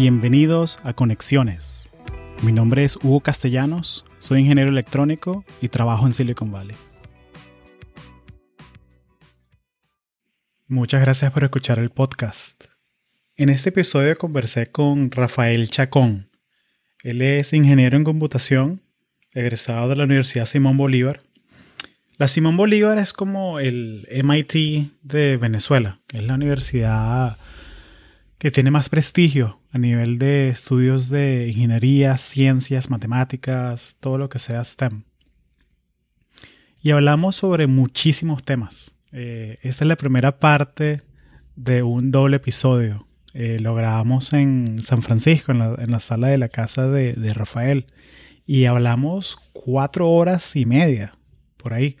Bienvenidos a Conexiones. Mi nombre es Hugo Castellanos, soy ingeniero electrónico y trabajo en Silicon Valley. Muchas gracias por escuchar el podcast. En este episodio conversé con Rafael Chacón. Él es ingeniero en computación, egresado de la Universidad Simón Bolívar. La Simón Bolívar es como el MIT de Venezuela. Es la universidad que tiene más prestigio a nivel de estudios de ingeniería, ciencias, matemáticas, todo lo que sea STEM. Y hablamos sobre muchísimos temas. Eh, esta es la primera parte de un doble episodio. Eh, lo grabamos en San Francisco, en la, sala de la casa de, de, Rafael. Y hablamos cuatro horas y media, por ahí.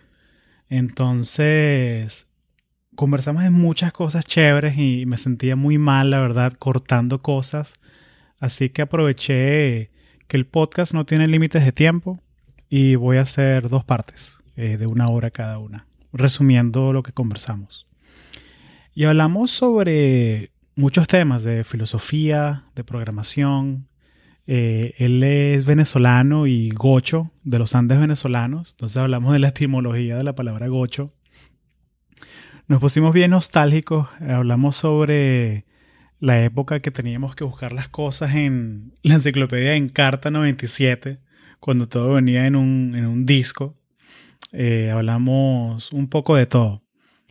Entonces, conversamos en muchas cosas chéveres y me sentía muy mal, la verdad, cortando cosas. Así que aproveché que el podcast no tiene límites de tiempo y voy a hacer dos partes eh, de una hora cada una, resumiendo lo que conversamos. Y hablamos sobre muchos temas de filosofía, de programación. Eh, él es venezolano y gocho de los Andes venezolanos, entonces hablamos de la etimología de la palabra gocho nos pusimos bien nostálgicos, hablamos sobre la época que teníamos que buscar las cosas en la enciclopedia en Carta 97, cuando todo venía en un, disco. Eh, hablamos un poco de todo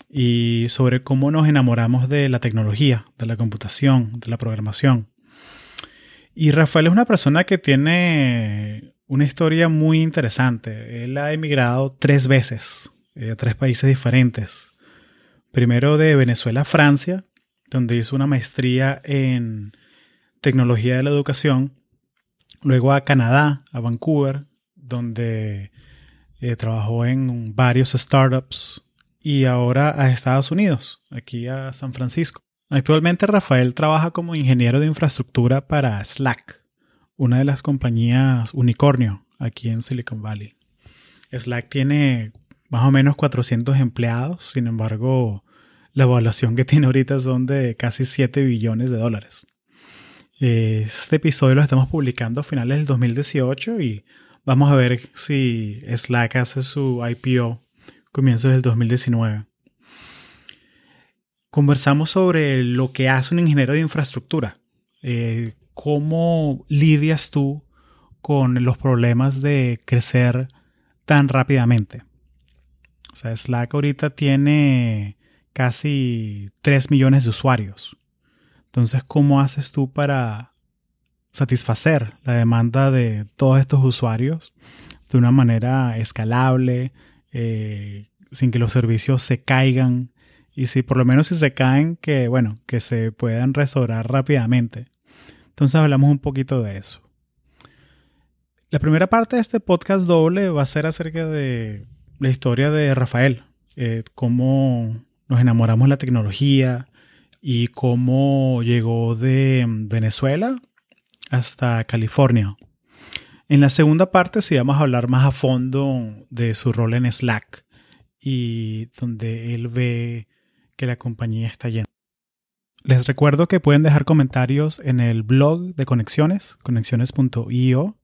y sobre cómo nos enamoramos de la tecnología, de la computación, de la programación. Y Rafael es una persona que tiene una historia muy interesante. Él ha emigrado tres veces eh, a tres países diferentes primero de Venezuela a Francia, donde hizo una maestría en tecnología de la educación, luego a Canadá, a Vancouver, donde eh, trabajó en varios startups y ahora a Estados Unidos, aquí a San Francisco. Actualmente Rafael trabaja como ingeniero de infraestructura para Slack, una de las compañías unicornio aquí en Silicon Valley. Slack tiene más o menos 400 empleados, sin embargo, la evaluación que tiene ahorita son de casi 7 billones de dólares. Este episodio lo estamos publicando a finales del 2018 y vamos a ver si Slack hace su IPO comienzos del 2019. Conversamos sobre lo que hace un ingeniero de infraestructura. Eh, ¿Cómo lidias tú con los problemas de crecer tan rápidamente? O sea, Slack ahorita tiene casi 3 millones de usuarios. Entonces, ¿cómo haces tú para satisfacer la demanda de todos estos usuarios de una manera escalable, eh, sin que los servicios se caigan? Y si por lo menos si se caen, que bueno, que se puedan restaurar rápidamente. Entonces hablamos un poquito de eso. La primera parte de este podcast doble va a ser acerca de la historia de Rafael, eh, cómo nos enamoramos de la tecnología y cómo llegó de Venezuela hasta California. En la segunda parte sí vamos a hablar más a fondo de su rol en Slack y donde él ve que la compañía está llena. Les recuerdo que pueden dejar comentarios en el blog de Conexiones, conexiones.io.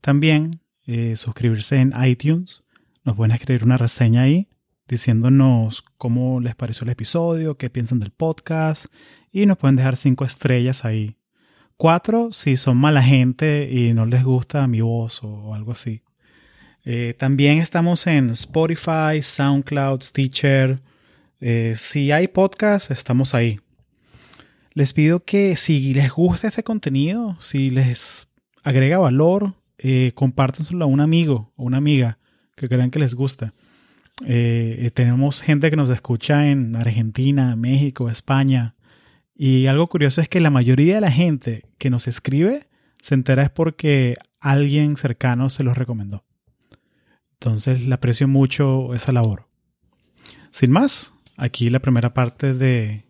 También eh, suscribirse en iTunes. Nos pueden escribir una reseña ahí diciéndonos cómo les pareció el episodio, qué piensan del podcast y nos pueden dejar cinco estrellas ahí. Cuatro si son mala gente y no les gusta mi voz o algo así. Eh, también estamos en Spotify, SoundCloud, Stitcher. Eh, si hay podcast, estamos ahí. Les pido que si les gusta este contenido, si les agrega valor, eh, compártenselo a un amigo o una amiga que crean que les gusta. Eh, tenemos gente que nos escucha en Argentina, México, España. Y algo curioso es que la mayoría de la gente que nos escribe se entera es porque alguien cercano se los recomendó. Entonces le aprecio mucho esa labor. Sin más, aquí la primera parte de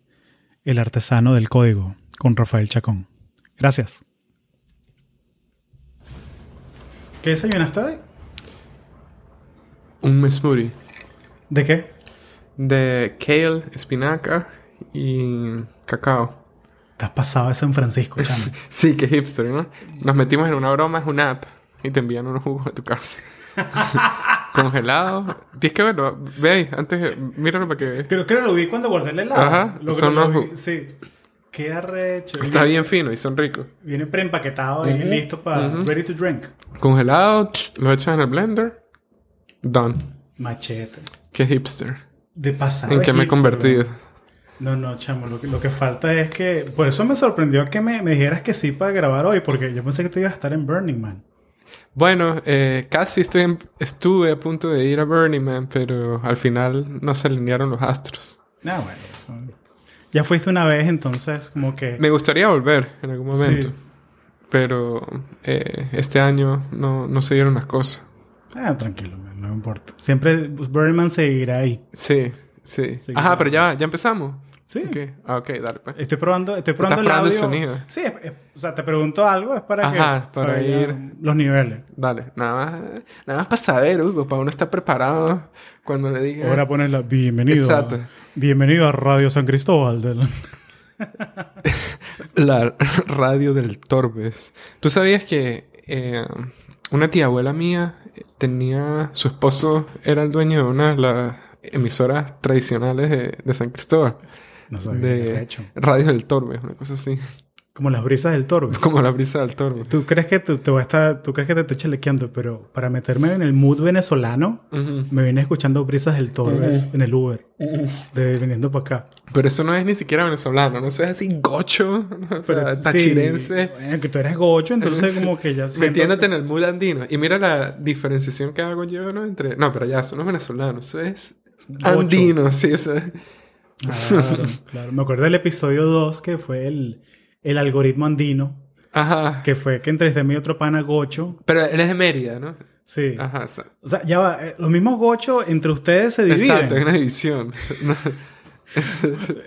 El artesano del código con Rafael Chacón. Gracias. ¿Qué desayunaste? Un smoothie. ¿De qué? De kale, espinaca y cacao. Te has pasado de San Francisco, chamo. Sí, que hipster, ¿no? Nos metimos en una broma, es una app, y te envían unos jugos a tu casa. Congelado. Tienes que verlo. Ve ahí, antes, míralo para que veas. Creo que lo vi cuando guardé el helado. Ajá, Lo, son lo los- vi, Sí. Qué arrecho. Está Viene- bien fino y son ricos. Viene preempaquetado y listo para ready to drink. Congelado, lo echas en el blender. Done. Machete. Qué hipster. De pasado. ¿En qué me he convertido? No, no, chamo. Lo que, lo que falta es que. Por eso me sorprendió que me, me dijeras que sí para grabar hoy, porque yo pensé que tú ibas a estar en Burning Man. Bueno, eh, casi estoy en- estuve a punto de ir a Burning Man, pero al final no se alinearon los astros. Ah, bueno, eso. Ya fuiste una vez, entonces, como que. Me gustaría volver en algún momento, Sí. pero eh, este año no, no se dieron las cosas. Ah, tranquilo, man, no me importa. Siempre Burning Man seguirá ahí. Sí, sí. Ajá, pero ya, ya empezamos. Sí. Ok, ah, ok, dale pues. Estoy probando, estoy probando Estás el probando el audio. sonido. Sí, es- es- o sea, te pregunto algo, es para Ajá, que para ver ir- los niveles. Dale, nada más, nada más para saber, Hugo, para uno estar preparado cuando le diga. Ahora pones la bienvenido. Exacto. Bienvenido a Radio San Cristóbal. del- La radio del Torbes. ¿Tú sabías que eh, una tía abuela mía tenía... Su esposo era el dueño de una de las emisoras tradicionales de, de San Cristóbal. No sabía de. Radio del Torbes, una cosa así. Como las brisas del Torbe. Como la brisa del Torbes. ¿Tú crees que te, te voy a estar, tú crees que te estoy chalequeando, pero para meterme en el mood venezolano, Ujú. me vine escuchando brisas del Torbes Ujú. en el Uber, de viniendo para acá. Pero eso no es ni siquiera venezolano, ¿no? Eso es así gocho, o sea, sí, tachirense. bueno, que tú eres gocho, entonces como que ya siento Metiéndote en el mood andino. Y mira la diferenciación que hago yo, ¿no? Entre... No, pero ya, eso no es venezolano. Eso es Gocho. andino, sí. O sea... Claro, claro. Me acuerdo del episodio 2 que fue el, el algoritmo andino, Ajá. que fue que entrevisté a mi otro pana gocho. Pero él es de Mérida, ¿no? Sí. Ajá. O sea, ya va, eh, los mismos gochos entre ustedes se dividen. Exacto, hay una división.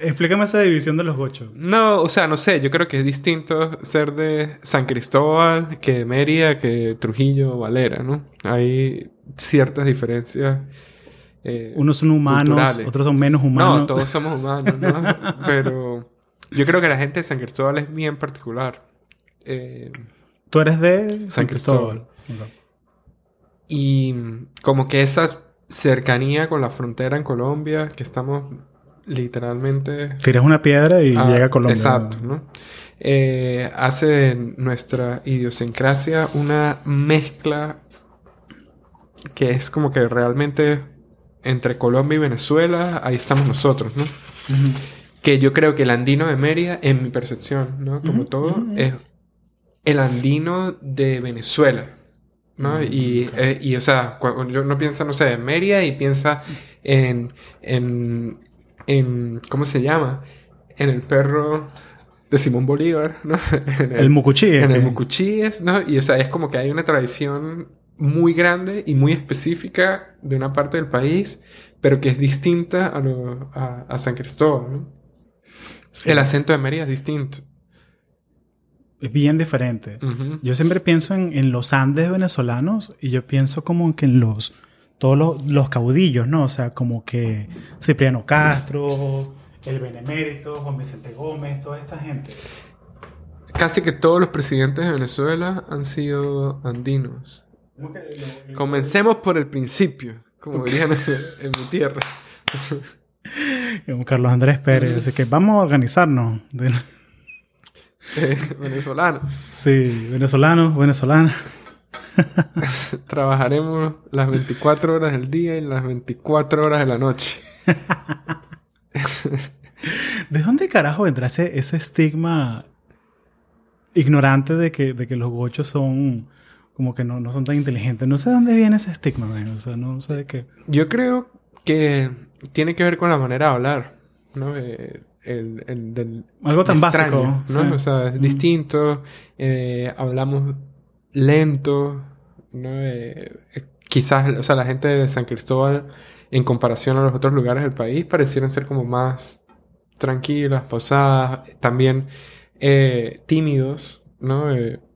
Explícame esa división de los gochos. No, o sea, no sé, yo creo que es distinto ser de San Cristóbal que de Mérida, que Trujillo o Valera, ¿no? Hay ciertas diferencias. eh, Unos son humanos, culturales. otros son menos humanos. No, todos somos humanos, ¿no? Pero yo creo que la gente de San Cristóbal es bien particular. Eh, Tú eres de San, San Cristóbal. Cristóbal. y como que esa cercanía con la frontera en Colombia, que estamos literalmente Tiras una piedra y Ah, llega a Colombia. Exacto, ¿no? Eh, hace de nuestra idiosincrasia una mezcla que es como que realmente entre Colombia y Venezuela, ahí estamos nosotros, ¿no? Que yo creo que el andino de Mérida, en mi percepción, ¿no? Como todo, es el andino de Venezuela, ¿no? Y, eh, y, o sea, cuando yo no piensa, no sé, en Mérida y piensa en, en, en, ¿cómo se llama? En el perro de Simón Bolívar, ¿no? En El mucuchí. en el mucuchíes, ¿no? Y o sea, es como que hay una tradición muy grande y muy específica de una parte del país, pero que es distinta a, lo- a, a San Cristóbal, ¿no? Sí. El acento de Mérida es distinto. Es bien diferente. Yo siempre pienso en, en los Andes venezolanos y yo pienso como que en los todos los, los caudillos, ¿no? O sea, como que Cipriano Castro, el Benemérito, Juan Vicente Gómez, toda esta gente. Casi que todos los presidentes de Venezuela han sido andinos. Comencemos por el principio, como dirían en, en mi tierra. Como Carlos Andrés Pérez. Así que vamos a organizarnos. Eh, venezolanos. Sí, venezolanos, venezolanas. Trabajaremos las 24 horas del día y las 24 horas de la noche. ¿De dónde carajo vendrá ese, ese estigma ignorante de que, de que los gochos son como que no, no son tan inteligentes? No sé de dónde viene ese estigma, man. O sea, no sé de qué. Yo creo que tiene que ver con la manera de hablar, ¿no? Eh, el, el del Algo tan extraño, básico. ¿no? sí. O sea, es Mm. distinto, eh, hablamos lento, ¿no? Eh, eh, quizás, o sea, la gente de San Cristóbal, en comparación a los otros lugares del país, parecieran ser como más tranquilas, pausadas, también eh, tímidos, ¿no?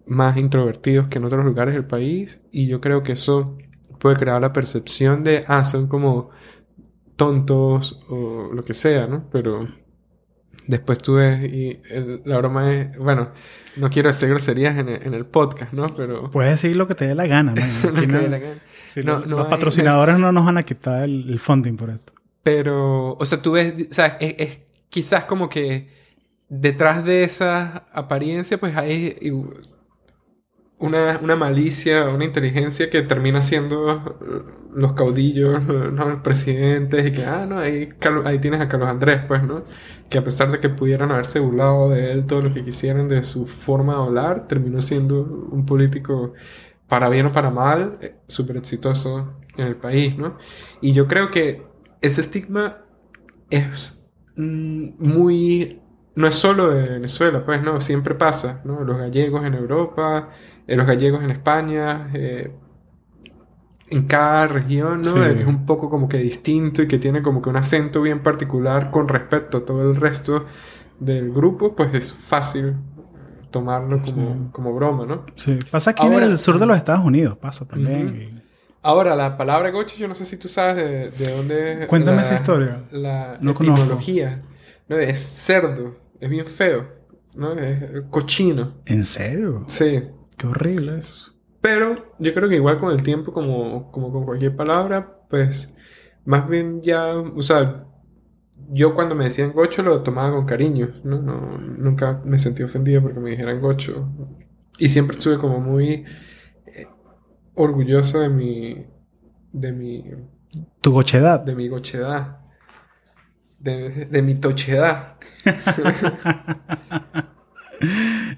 Más introvertidos que en otros lugares del país, y yo creo que eso puede crear la percepción de, ah, son como tontos o lo que sea, ¿no? Pero Después tuve, y el- la broma es, bueno, no quiero decir groserías en el, en el podcast, ¿no? Pero... Puedes decir lo que te dé la gana, man. Lo que no- dé la gana. sí, No, los, no los hay- patrocinadores no nos van a quitar el, el funding por esto. Pero, o sea, tú ves, o sea, es, es quizás como que detrás de esa apariencia, pues hay una, una malicia, una inteligencia que termina siendo los caudillos, ¿no? Los presidentes, y que, ah, no, ahí, ahí tienes a Carlos Andrés, pues, ¿no? Que a pesar de que pudieran haberse burlado de él todo lo que quisieran de su forma de hablar, terminó siendo un político, para bien o para mal, eh, súper exitoso en el país, ¿no? Y yo creo que ese estigma es mm, muy... No es solo de Venezuela, pues, ¿no? Siempre pasa, ¿no? Los gallegos en Europa, eh, los gallegos en España, eh, en cada región, ¿no? Sí. Es un poco como que distinto y que tiene como que un acento bien particular con respecto a todo el resto del grupo, pues es fácil tomarlo como, Sí. como broma, ¿no? Sí. Pasa aquí Ahora- en el sur de los Estados Unidos, pasa también. Ahora, la palabra gocho, yo no sé si tú sabes de, de dónde... Cuéntame la- esa historia. La No etimología. ¿no? Es cerdo, es bien feo, ¿no? Es cochino. ¿En serio? Sí. Qué horrible eso. Pero yo creo que igual con el tiempo, como, como con cualquier palabra, pues más bien ya, o sea, yo cuando me decían gocho lo tomaba con cariño, ¿no? No- nunca me sentí ofendido porque me dijeran gocho. Y siempre estuve como muy eh, orgulloso de mi, de mi, Tu gochedad. de mi gochedad, de, de mi tochedad.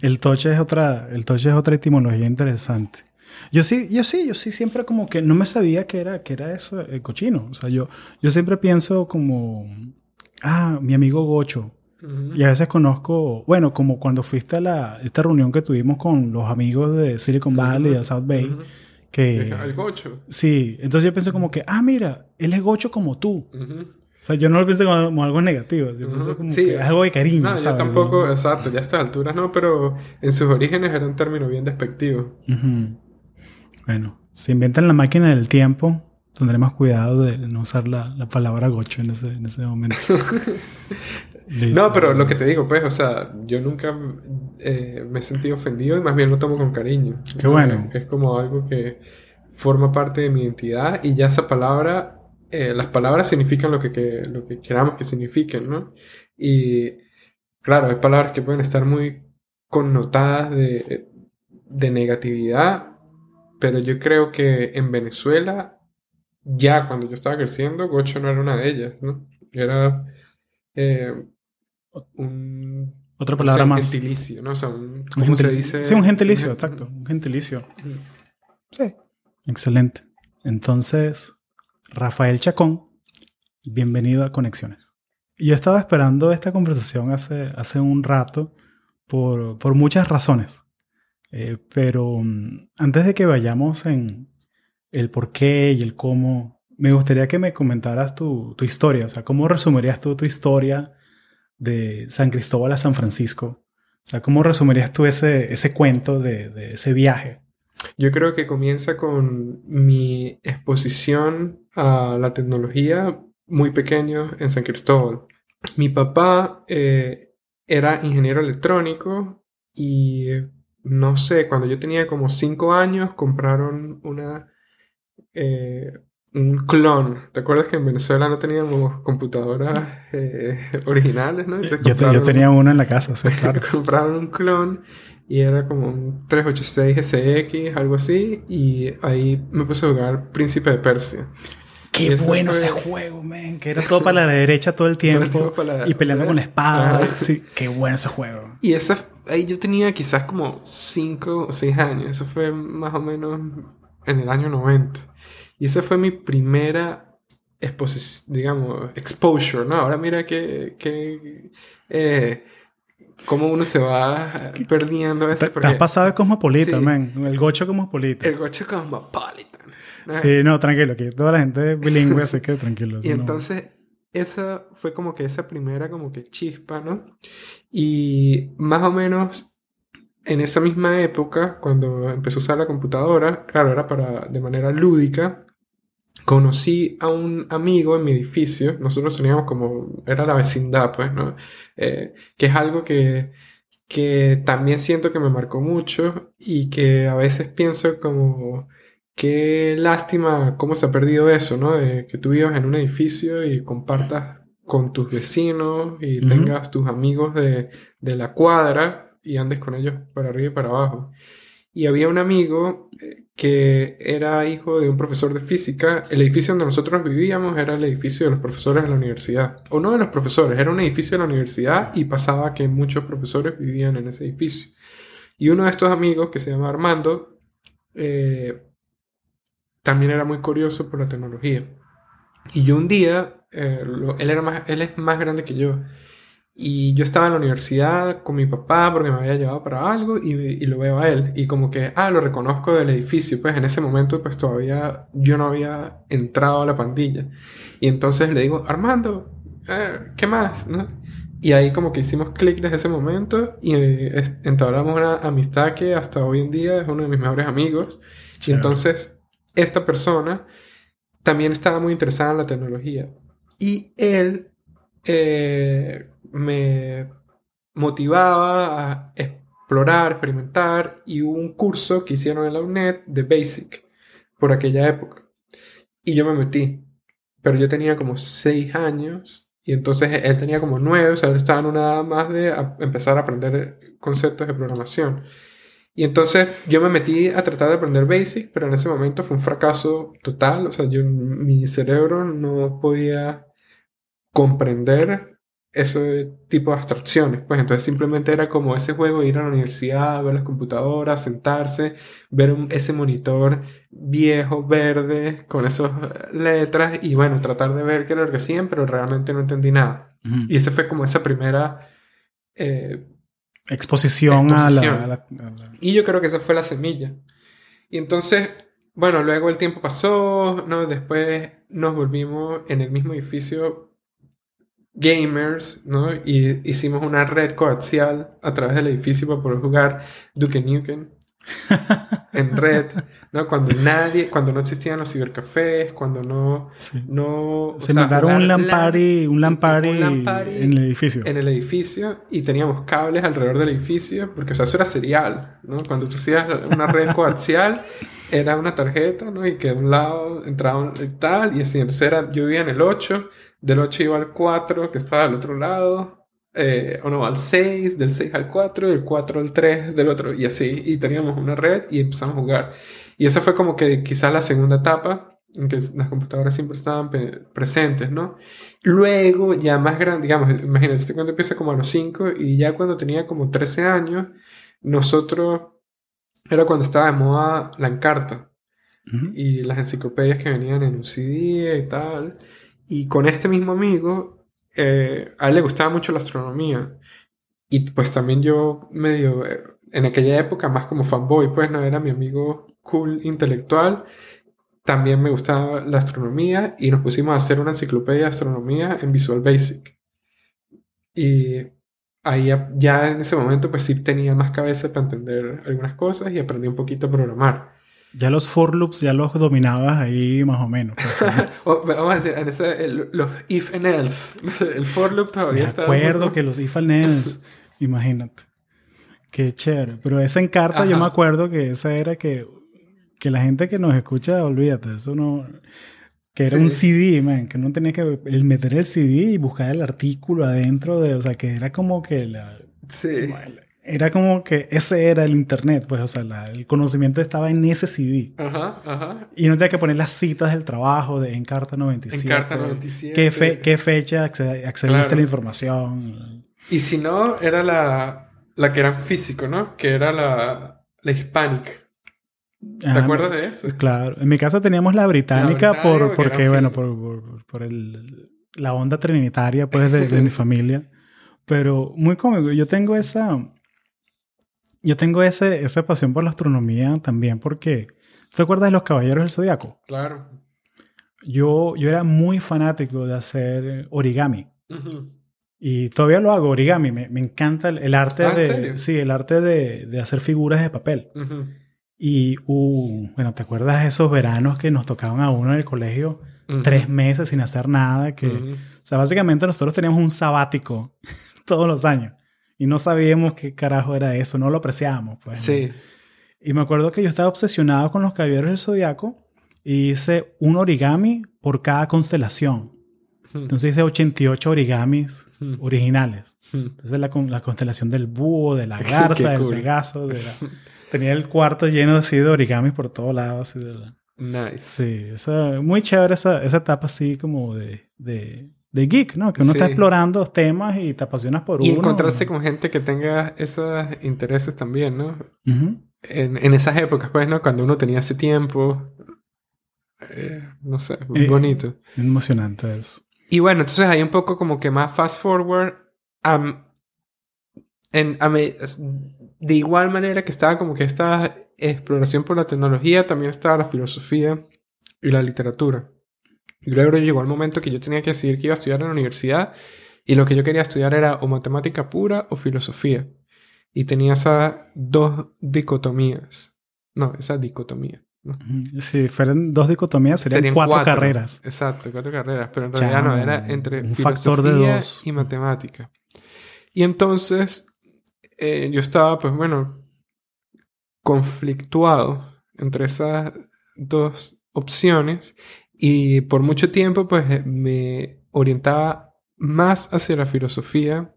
El toche es otra, el toche es otra etimología interesante. Yo sí, yo sí, yo sí siempre como que no me sabía que era, que era eso, el cochino. O sea, yo, yo siempre pienso como, ah, mi amigo Gocho. Y a veces conozco, bueno, como cuando fuiste a la, esta reunión que tuvimos con los amigos de Silicon Valley, de South Bay, que... El gocho. Sí, entonces yo pienso como que, ah, mira, él es Gocho como tú. O sea, yo no lo pienso como, algo negativo, yo pienso como Sí. que algo de cariño, No, yo ¿sabes? tampoco, exacto, ya a estas alturas no, pero en sus orígenes era un término bien despectivo. Bueno, si inventan la máquina del tiempo, tendremos cuidado de no usar la, la palabra gocho en ese, en ese momento. No, pero lo que te digo, pues, o sea, yo nunca eh, me he sentido ofendido y más bien lo tomo con cariño. Qué bueno. Es como algo que forma parte de mi identidad y ya esa palabra, eh, las palabras significan lo que, que- lo que queramos que signifiquen, ¿no? Y claro, hay palabras que pueden estar muy connotadas de, de negatividad, pero yo creo que en Venezuela, ya cuando yo estaba creciendo, gocho no era una de ellas, ¿no? Era eh, un... Otra palabra más. gentilicio, ¿no? O sea, un... Un ¿Cómo se dice? Sí, un gentilicio, gen- exacto. Un gentilicio. Sí. Excelente. Entonces, Rafael Chacón, bienvenido a Conexiones. Yo estaba esperando esta conversación hace, hace un rato por, por muchas razones. Eh, pero mm, antes de que vayamos en el por qué y el cómo, me gustaría que me comentaras tu, tu historia. O sea, ¿cómo resumirías tú tu historia de San Cristóbal a San Francisco? O sea, ¿cómo resumirías tú ese, ese cuento de, de ese viaje? Yo creo que comienza con mi exposición a la tecnología muy pequeño en San Cristóbal. Mi papá eh, era ingeniero electrónico y no sé, cuando yo tenía como cinco años compraron una eh, un clon. ¿Te acuerdas que en Venezuela no teníamos computadoras eh, originales, no? Yo, tenía uno en la casa, sí, claro. compraron un clon y era como un 386 SX, algo así, y ahí me puse a jugar Príncipe de Persia. Qué bueno fue- ese juego, man. Que era todo para la derecha todo el Todo el tiempo. la- y peleando con la espada. Sí, qué bueno ese juego. Y esa, ahí yo tenía quizás como 5 o 6 años, eso fue más o menos en el año 90. Y esa fue mi primera exposición, digamos, exposure, ¿no? Ahora mira que, que eh, cómo uno se va perdiendo te porque has pasado de Cosmopolita, Sí. man. El gocho Cosmopolita. El gocho cosmopolitan. ¿no? Sí, no, tranquilo. Aquí toda la gente es bilingüe, así que tranquilo. Y no- entonces, esa fue como que esa primera como que chispa, ¿no? Y más o menos en esa misma época, cuando empezó a usar la computadora, claro, era para de manera lúdica, conocí a un amigo en mi edificio, nosotros teníamos como, era la vecindad, pues, ¿no? Eh, que es algo que, que también siento que me marcó mucho y que a veces pienso como, qué lástima cómo se ha perdido eso, ¿no? De que tú vivas en un edificio y compartas con tus vecinos y tengas tus amigos de, de la cuadra y andes con ellos para arriba y para abajo. Y había un amigo eh, que era hijo de un profesor de física. El edificio donde nosotros vivíamos era el edificio de los profesores de la universidad. O no de los profesores, era un edificio de la universidad y pasaba que muchos profesores vivían en ese edificio. Y uno de estos amigos, que se llama Armando, eh, también era muy curioso por la tecnología. Y yo un día, eh, él, era más, él es más grande que yo. Y yo estaba en la universidad con mi papá porque me había llevado para algo y, y, lo veo a él. Y como que, ah, lo reconozco del edificio. Pues en ese momento pues todavía yo no había entrado a la pandilla. Y entonces le digo, Armando, eh, ¿qué más? ¿No? Y ahí como que hicimos clic desde ese momento y eh, entablamos una amistad que hasta hoy en día es uno de mis mejores amigos. Y entonces esta persona también estaba muy interesada en la tecnología. Y él eh, me motivaba a explorar, experimentar, y hubo un curso que hicieron en la UNED de Basic por aquella época. Y yo me metí, pero yo tenía como seis años, y entonces él tenía como nueve, o sea, él estaba en una edad más de empezar a aprender conceptos de programación. Y entonces yo me metí a tratar de aprender Basic, pero en ese momento fue un fracaso total, o sea, yo, mi cerebro no podía comprender ese tipo de abstracciones. Pues entonces simplemente era como ese juego, ir a la universidad, ver las computadoras, sentarse, ver ese monitor viejo, verde, con esas letras y bueno, tratar de ver qué era lo que hacían, pero realmente no entendí nada. Y esa fue como esa primera... Eh, exposición, A, la, Y yo creo que esa fue la semilla. Y entonces, bueno, luego el tiempo pasó, ¿no? Después nos volvimos en el mismo edificio gamers, ¿no? Y hicimos una red coaxial a través del edificio para poder jugar Duke Nukem en red, ¿no? Cuando nadie, cuando no existían los cibercafés, cuando no, no se mandaron un lampari, un lampari, en el edificio. En el edificio y teníamos cables alrededor del edificio, porque o sea, eso era serial, ¿no? Cuando tú hacías una red coaxial era una tarjeta, ¿no? Y que de un lado entraba y tal, y así, entonces era, yo vivía en el 8, del 8 iba al 4, que estaba al otro lado, eh, o no, al 6, del 6 al 4, del 4 al 3, del otro, y así, y teníamos una red y empezamos a jugar. Y esa fue como que quizás la segunda etapa, en que las computadoras siempre estaban presentes, ¿no? Luego, ya más grande, digamos, imagínate, este cuento empieza como a los 5, y ya cuando tenía como 13 años, nosotros, era cuando estaba de moda la encarta. Y las enciclopedias que venían en un CD y tal. Y con este mismo amigo, eh, a él le gustaba mucho la astronomía. Y pues también yo medio, eh, en aquella época más como fanboy, pues no era mi amigo cool intelectual. También me gustaba la astronomía y nos pusimos a hacer una enciclopedia de astronomía en Visual Basic. Y ahí ya en ese momento pues sí tenía más cabeza para entender algunas cosas y aprendí un poquito a programar. Ya los for loops ya los dominabas ahí más o menos. Vamos a decir, en ese, los if and else. El for loop todavía está. Me acuerdo que los if and else. imagínate. Qué chévere. Pero esa encarta yo me acuerdo que esa era que, que la gente que nos escucha, olvídate, eso no. Que era un CD, man, que no tenía que meter el CD y buscar el artículo adentro de. O sea, que era como que la. Sí era como que ese era el internet, pues, o sea, el conocimiento estaba en ese CD. Ajá, ajá. Y no tenía que poner las citas del trabajo de Encarta 97. Encarta 97. ¿Qué, qué fecha accediste a la información? Y si no, era la, la que era físico, ¿no? Que era la, la Hispanic. ¿Te acuerdas de eso? Claro. En mi casa teníamos la británica, por, porque, bueno, por, por, el, la onda trinitaria, pues, de, de mi familia. Pero muy cómico. Yo tengo esa yo tengo ese, esa pasión por la astronomía también porque... ¿Te acuerdas de los Caballeros del Zodiaco? Claro. Yo, yo era muy fanático de hacer origami. Y todavía lo hago, origami. Me, me encanta el, arte ah, de... Sí, el arte de, de, hacer figuras de papel. Y, uh, bueno, ¿te acuerdas de esos veranos que nos tocaban a uno en el colegio? Tres meses sin hacer nada. Que, O sea, básicamente nosotros teníamos un sabático todos los años. Y no sabíamos qué carajo era eso, no lo apreciábamos. Pues, sí. Y me acuerdo que yo estaba obsesionado con los caballeros del zodiaco y hice un origami por cada constelación. Entonces hice 88 origamis originales. Entonces la, la, constelación del búho, de la garza, del pegaso. De la... Tenía el cuarto lleno así de origamis por todos lados. de Nice. Sí, muy chévere esa, esa etapa así como de, de, de geek, ¿no? Que uno está explorando temas y te apasionas por uno. Y encontrarse con gente que tenga esos intereses también, ¿no? en, en, esas épocas, pues, ¿no? Cuando uno tenía ese tiempo. Eh, no sé, muy eh, bonito. Emocionante eso. Y bueno, entonces hay un poco como que más fast forward. en, de igual manera que estaba como que esta exploración por la tecnología, también estaba la filosofía y la literatura. Y luego llegó el momento que yo tenía que decidir que iba a estudiar en la universidad y lo que yo quería estudiar era o matemática pura o filosofía. Y tenía esas dos dicotomías. No, esa dicotomía. Si fueran dos dicotomías, serían, cuatro, carreras. Exacto, cuatro carreras. Pero en realidad no, era entre un factor de dos. y matemática. Y entonces eh, yo estaba, pues bueno, conflictuado entre esas dos opciones y por mucho tiempo pues me orientaba más hacia la filosofía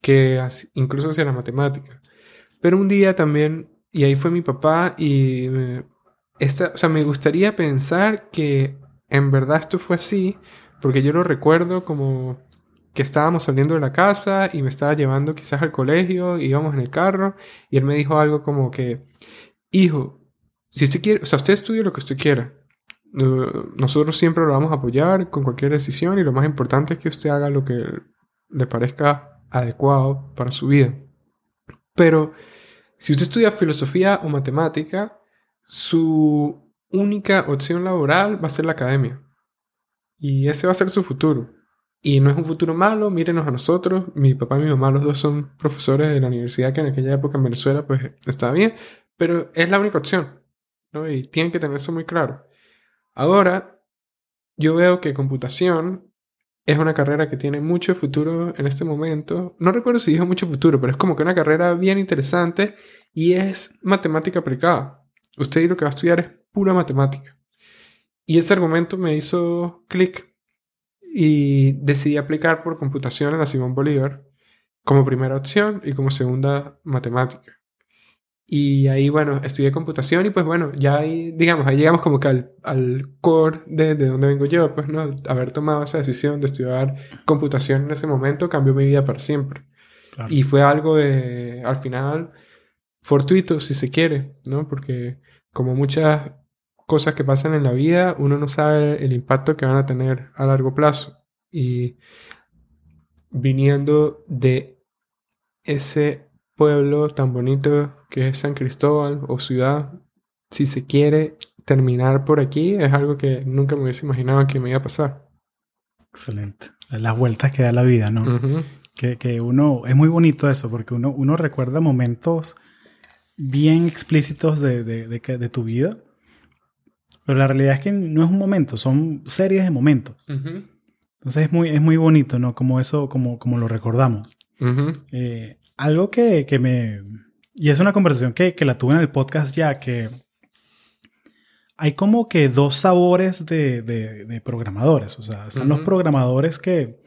que incluso hacia la matemática. Pero un día también, y ahí fue mi papá, y esta, o sea, me gustaría pensar que en verdad esto fue así, porque yo lo recuerdo como que estábamos saliendo de la casa y me estaba llevando quizás al colegio, íbamos en el carro, y él me dijo algo como que, hijo, si usted quiere, o sea, usted estudie lo que usted quiera. Nosotros siempre lo vamos a apoyar con cualquier decisión y lo más importante es que usted haga lo que le parezca adecuado para su vida. Pero si usted estudia filosofía o matemática, su única opción laboral va a ser la academia. Y ese va a ser su futuro. Y no es un futuro malo, mírenos a nosotros. Mi papá y mi mamá, los dos son profesores de la universidad que en aquella época en Venezuela, pues estaba bien. Pero es la única opción. ¿no? Y tienen que tener eso muy claro. Ahora, yo veo que computación es una carrera que tiene mucho futuro en este momento. No recuerdo si dijo mucho futuro, pero es como que una carrera bien interesante y es matemática aplicada. Usted lo que va a estudiar es pura matemática. Y ese argumento me hizo clic y decidí aplicar por computación en la Simón Bolívar como primera opción y como segunda matemática. Y ahí, bueno, estudié computación y pues bueno, ya ahí, digamos, ahí llegamos como que al, al core de, de donde vengo yo, pues no, haber tomado esa decisión de estudiar computación en ese momento cambió mi vida para siempre. Y fue algo de, al final, fortuito, si se quiere, ¿no? Porque como muchas cosas que pasan en la vida, uno no sabe el impacto que van a tener a largo plazo. Y viniendo de ese pueblo tan bonito que es San Cristóbal o ciudad, si se quiere terminar por aquí, es algo que nunca me hubiese imaginado que me iba a pasar. Excelente. Las vueltas que da la vida, ¿no? que, que, uno, es muy bonito eso, porque uno, uno recuerda momentos bien explícitos de, de, de, de, tu vida, pero la realidad es que no es un momento, son series de momentos. Entonces es muy, es muy bonito, ¿no? Como eso, como, como lo recordamos. eh, algo que, que, me... Y es una conversación que, que, la tuve en el podcast ya, que hay como que dos sabores de, de, de programadores. O sea, están los programadores que...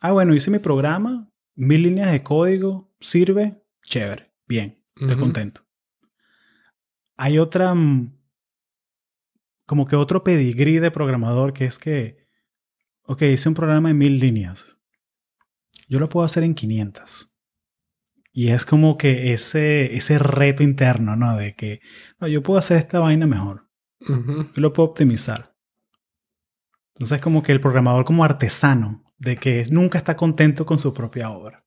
Ah, bueno, hice mi programa, mil líneas de código, sirve, chévere, bien, estoy contento. Hay otra... Mm, como que otro pedigrí de programador que es que... Ok, hice un programa de mil líneas. Yo lo puedo hacer en 500. Y es como que ese, ese reto interno, ¿no? De que no, yo puedo hacer esta vaina mejor. Yo lo puedo optimizar. Entonces, como que el programador como artesano, de que nunca está contento con su propia obra.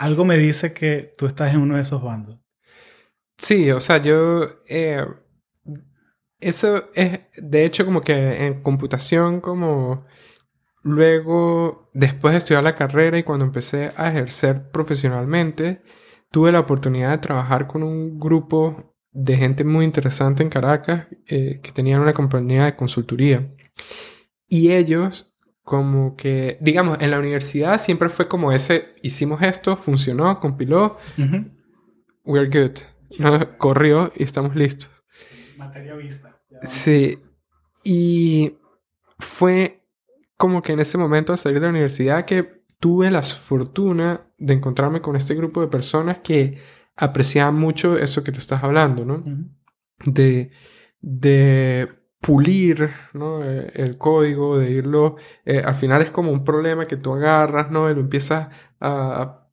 Algo me dice que tú estás en uno de esos bandos. Sí, o sea, yo... Eh, eso es, de hecho, como que en computación, como Luego, después de estudiar la carrera y cuando empecé a ejercer profesionalmente, tuve la oportunidad de trabajar con un grupo de gente muy interesante en Caracas eh, que tenían una compañía de consultoría. Y ellos, como que, digamos, en la universidad siempre fue como ese, hicimos esto, funcionó, compiló, we're good. Corrió y estamos listos. Materia vista. Sí. Y fue como que en ese momento, al salir de la universidad, que tuve la fortuna de encontrarme con este grupo de personas que apreciaban mucho eso que te estás hablando, ¿no? de, de pulir ¿no? Eh, el código, de irlo, eh, al final es como un problema que tú agarras, ¿no? Y lo empiezas a,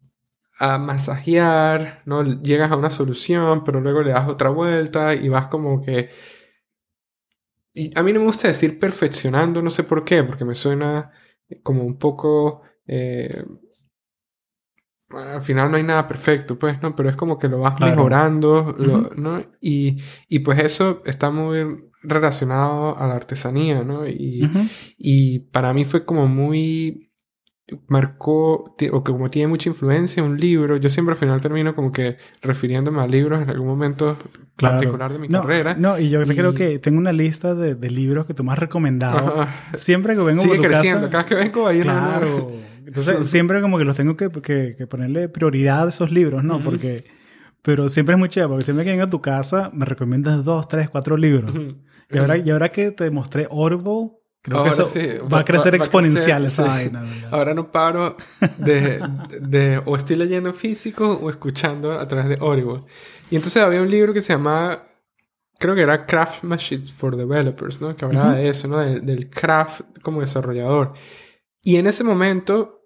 a masajear, ¿no? Llegas a una solución, pero luego le das otra vuelta y vas como que... Y a mí no me gusta decir perfeccionando, no sé por qué, porque me suena como un poco... Eh, al final no hay nada perfecto, pues, ¿no? Pero es como que lo vas mejorando, ¿no? Y, y, pues eso está muy relacionado a la artesanía, ¿no? Y, y para mí fue como muy marcó, o que como tiene mucha influencia, un libro. Yo siempre al final termino como que refiriéndome a libros en algún momento particular de mi carrera. No, y yo creo que tengo una lista de, de, libros que tú me has recomendado. Siempre que vengo Sigue creciendo. Cada vez que vengo ahí Claro. Entonces, siempre como que los tengo que, que, que ponerle prioridad a esos libros, ¿no? Porque... Pero siempre es muy chévere, porque siempre que vengo a tu casa me recomiendas dos, tres, cuatro libros. y, ahora, y ahora que te mostré Audible, Creo que eso va, a crecer exponencial esa vaina. Ahora no paro de, de, o estoy leyendo físico o escuchando a través de Audible. Y entonces había un libro que se llamaba, creo que era Craft Machines for Developers, ¿no? Que hablaba de eso, ¿no? Del, craft como desarrollador. Y en ese momento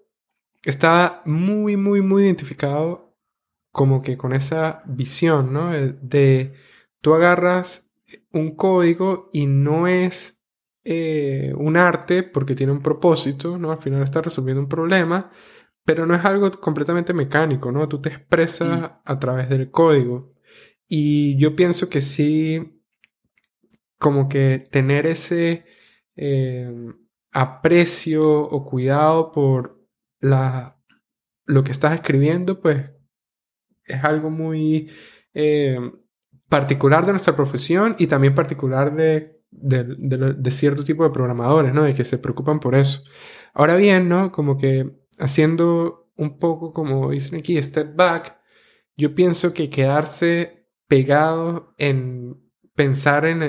estaba muy, muy, muy identificado como que con esa visión, ¿no? De tú agarras un código y no es eh, un arte porque tiene un propósito, ¿no? Al final está resolviendo un problema, pero no es algo completamente mecánico, ¿no? Tú te expresas mm. a través del código. Y yo pienso que sí, como que tener ese eh, aprecio o cuidado por la, lo que estás escribiendo, pues es algo muy eh, particular de nuestra profesión y también particular de de, cierto tipo de programadores, ¿no? De que se preocupan por eso. Ahora bien, ¿no? Como que haciendo un poco, como dicen aquí, step back, yo pienso que quedarse pegado en pensar en,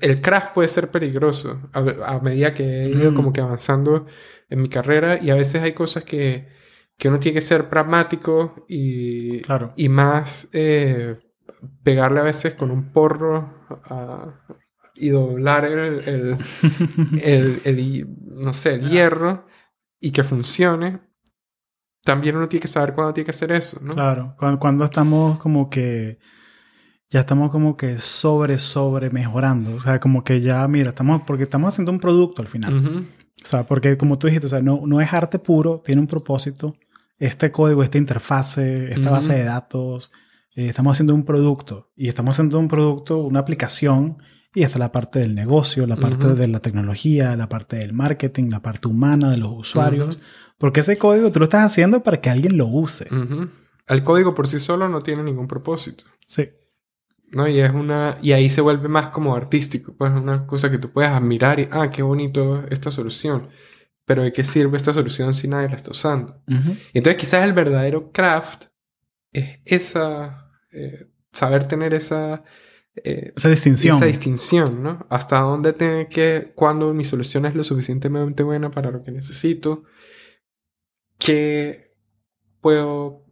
el craft puede ser peligroso a, medida que he ido como que avanzando en mi carrera y a veces hay cosas que, que uno tiene que ser pragmático y, y más eh, pegarle a veces con un porro a, y doblar el, el, el, no sé, el hierro y que funcione, también uno tiene que saber cuándo tiene que hacer eso, ¿no? Claro, cuando, estamos como que ya estamos como que sobre, sobre mejorando. O sea, como que ya, mira, estamos, porque estamos haciendo un producto al final. O sea, porque como tú dijiste, o sea, no, no es arte puro, tiene un propósito. Este código, esta interfase, esta base de datos, eh, estamos haciendo un producto. Y estamos haciendo un producto, una aplicación y está la parte del negocio, la parte de la tecnología, la parte del marketing, la parte humana de los usuarios. Porque ese código tú lo estás haciendo para que alguien lo use. El código por sí solo no tiene ningún propósito. Sí. ¿no? Y es una. Y ahí se vuelve más como artístico. Pues una cosa que tú puedes admirar y. Ah, qué bonito esta solución. Pero ¿de qué sirve esta solución si nadie la está usando? Entonces quizás el verdadero craft es esa. Eh, saber tener esa eh, esa distinción. Esa distinción, ¿no? Hasta dónde tiene que, cuando mi solución es lo suficientemente buena para lo que necesito, qué puedo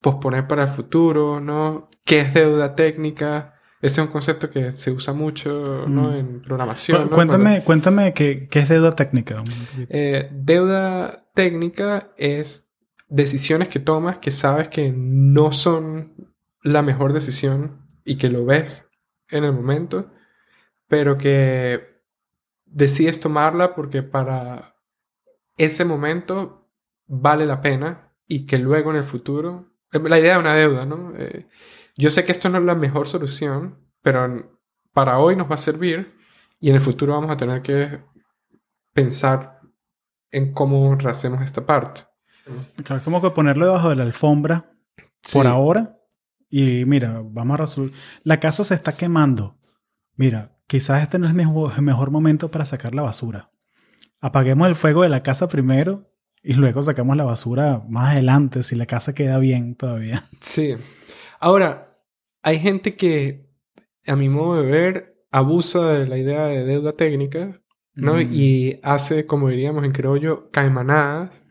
posponer para el futuro, ¿no? ¿Qué es deuda técnica? Ese es un concepto que se usa mucho, ¿no? Mm. En programación. Cuéntame, cuéntame qué, qué, es deuda técnica. Eh, deuda técnica es decisiones que tomas que sabes que no son la mejor decisión y que lo ves en el momento, pero que decides tomarla porque para ese momento vale la pena y que luego en el futuro, eh, la idea de una deuda, ¿no? Eh, yo sé que esto no es la mejor solución, pero para hoy nos va a servir y en el futuro vamos a tener que pensar en cómo rehacemos esta parte. Claro, como que ponerlo debajo de la alfombra por ahora. Y mira, vamos a resolver. La casa se está quemando. Mira, quizás este no es el mejor, el mejor momento para sacar la basura. Apaguemos el fuego de la casa primero y luego sacamos la basura más adelante si la casa queda bien todavía. Sí. Ahora, hay gente que, a mi modo de ver, abusa de la idea de deuda técnica, ¿no? Mm. Y hace, como diríamos en criollo, caimanadas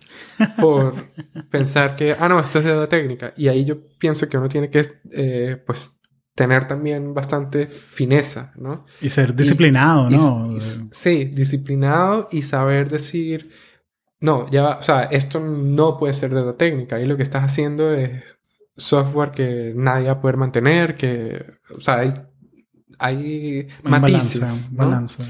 por pensar que, ah, no, esto es deuda técnica. Y ahí yo pienso que uno tiene que, eh, pues, tener también bastante fineza, ¿no? Y ser disciplinado, Y- ¿no? y- sí, disciplinado y saber decir, no, ya o sea, esto no puede ser deuda técnica. Ahí lo que estás haciendo es software que nadie va a poder mantener, que, o sea, hay, hay matices. balance, un ¿no? balance.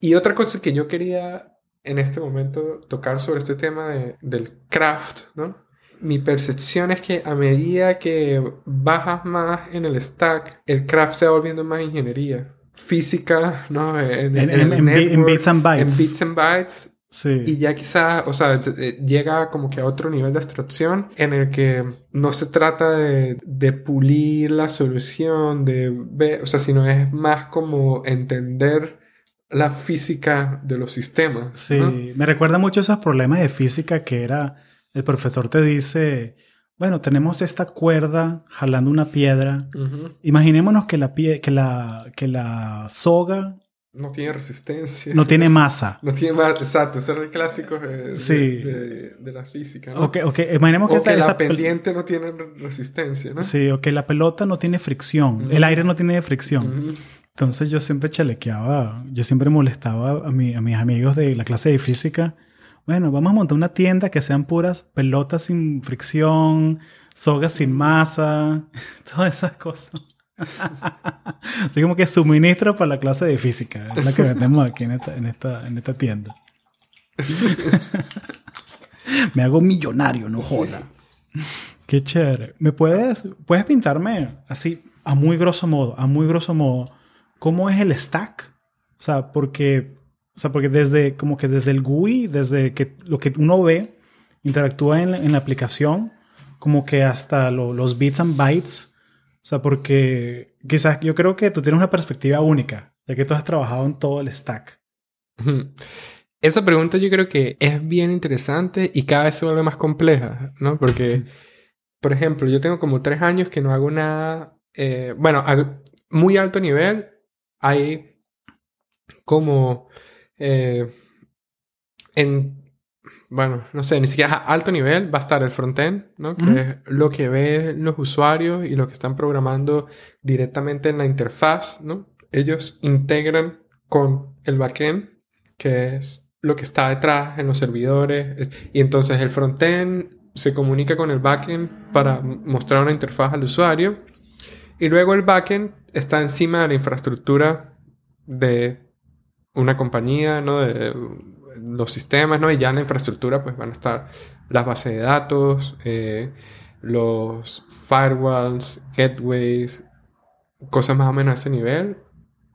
Y otra cosa que yo quería en este momento tocar sobre este tema de- del craft, ¿no? Mi percepción es que a medida que bajas más en el stack, el craft se va volviendo más ingeniería. Física, ¿no? En, En, en en- en en network, bits and en bytes. bits and bytes. Sí. Y ya quizás, o sea, eh, llega como que a otro nivel de abstracción en el que no se trata de, de pulir la solución, de ver, o sea, sino es más como entender la física de los sistemas. Sí, ¿no? me recuerda mucho esos problemas de física que era, el profesor te dice, bueno, tenemos esta cuerda jalando una piedra. Imaginémonos que la, pie- que la, que la soga No tiene resistencia. no tiene masa. No tiene más, exacto, ese era el clásico de, Sí. de- de la física, ¿no? Ok, ok, imaginemos que, o esta- que la esta pendiente no tiene re- resistencia, ¿no? Sí, o que la pelota no tiene fricción, el aire no tiene fricción. Ujú. Entonces yo siempre chalequeaba, yo siempre molestaba a, mi- a mis amigos de la clase de física. Bueno, vamos a montar una tienda que sean puras pelotas sin fricción, sogas sin masa, todas esas cosas. Así como que suministro para la clase de física, es la que vendemos aquí en esta, en esta, en esta tienda. Me hago millonario, no joda. Qué chévere. ¿Me puedes, puedes pintarme así, a muy grosso modo, a muy grosso modo, cómo es el stack? O sea, porque, o sea, porque desde, como que desde el GUI, desde que lo que uno ve, interactúa en, la- en la aplicación, como que hasta lo- los bits and bytes. O sea, porque quizás yo creo que tú tienes una perspectiva única, ya que tú has trabajado en todo el stack. Esa pregunta yo creo que es bien interesante y cada vez se vuelve más compleja, ¿no? Porque, por ejemplo, yo tengo como tres años que no hago nada, eh, bueno, a muy alto nivel, hay como eh, en, bueno, no sé, ni siquiera a alto nivel va a estar el frontend, ¿no? Que es lo que ven los usuarios y lo que están programando directamente en la interfaz, ¿no? Ellos integran con el backend, que es lo que está detrás en los servidores. Es- Y entonces el frontend se comunica con el backend para mostrar una interfaz al usuario. Y luego el backend está encima de la infraestructura de una compañía, ¿no? De los sistemas, ¿no? Y ya en la infraestructura pues van a estar las bases de datos, eh, los firewalls, gateways, cosas más o menos a ese nivel.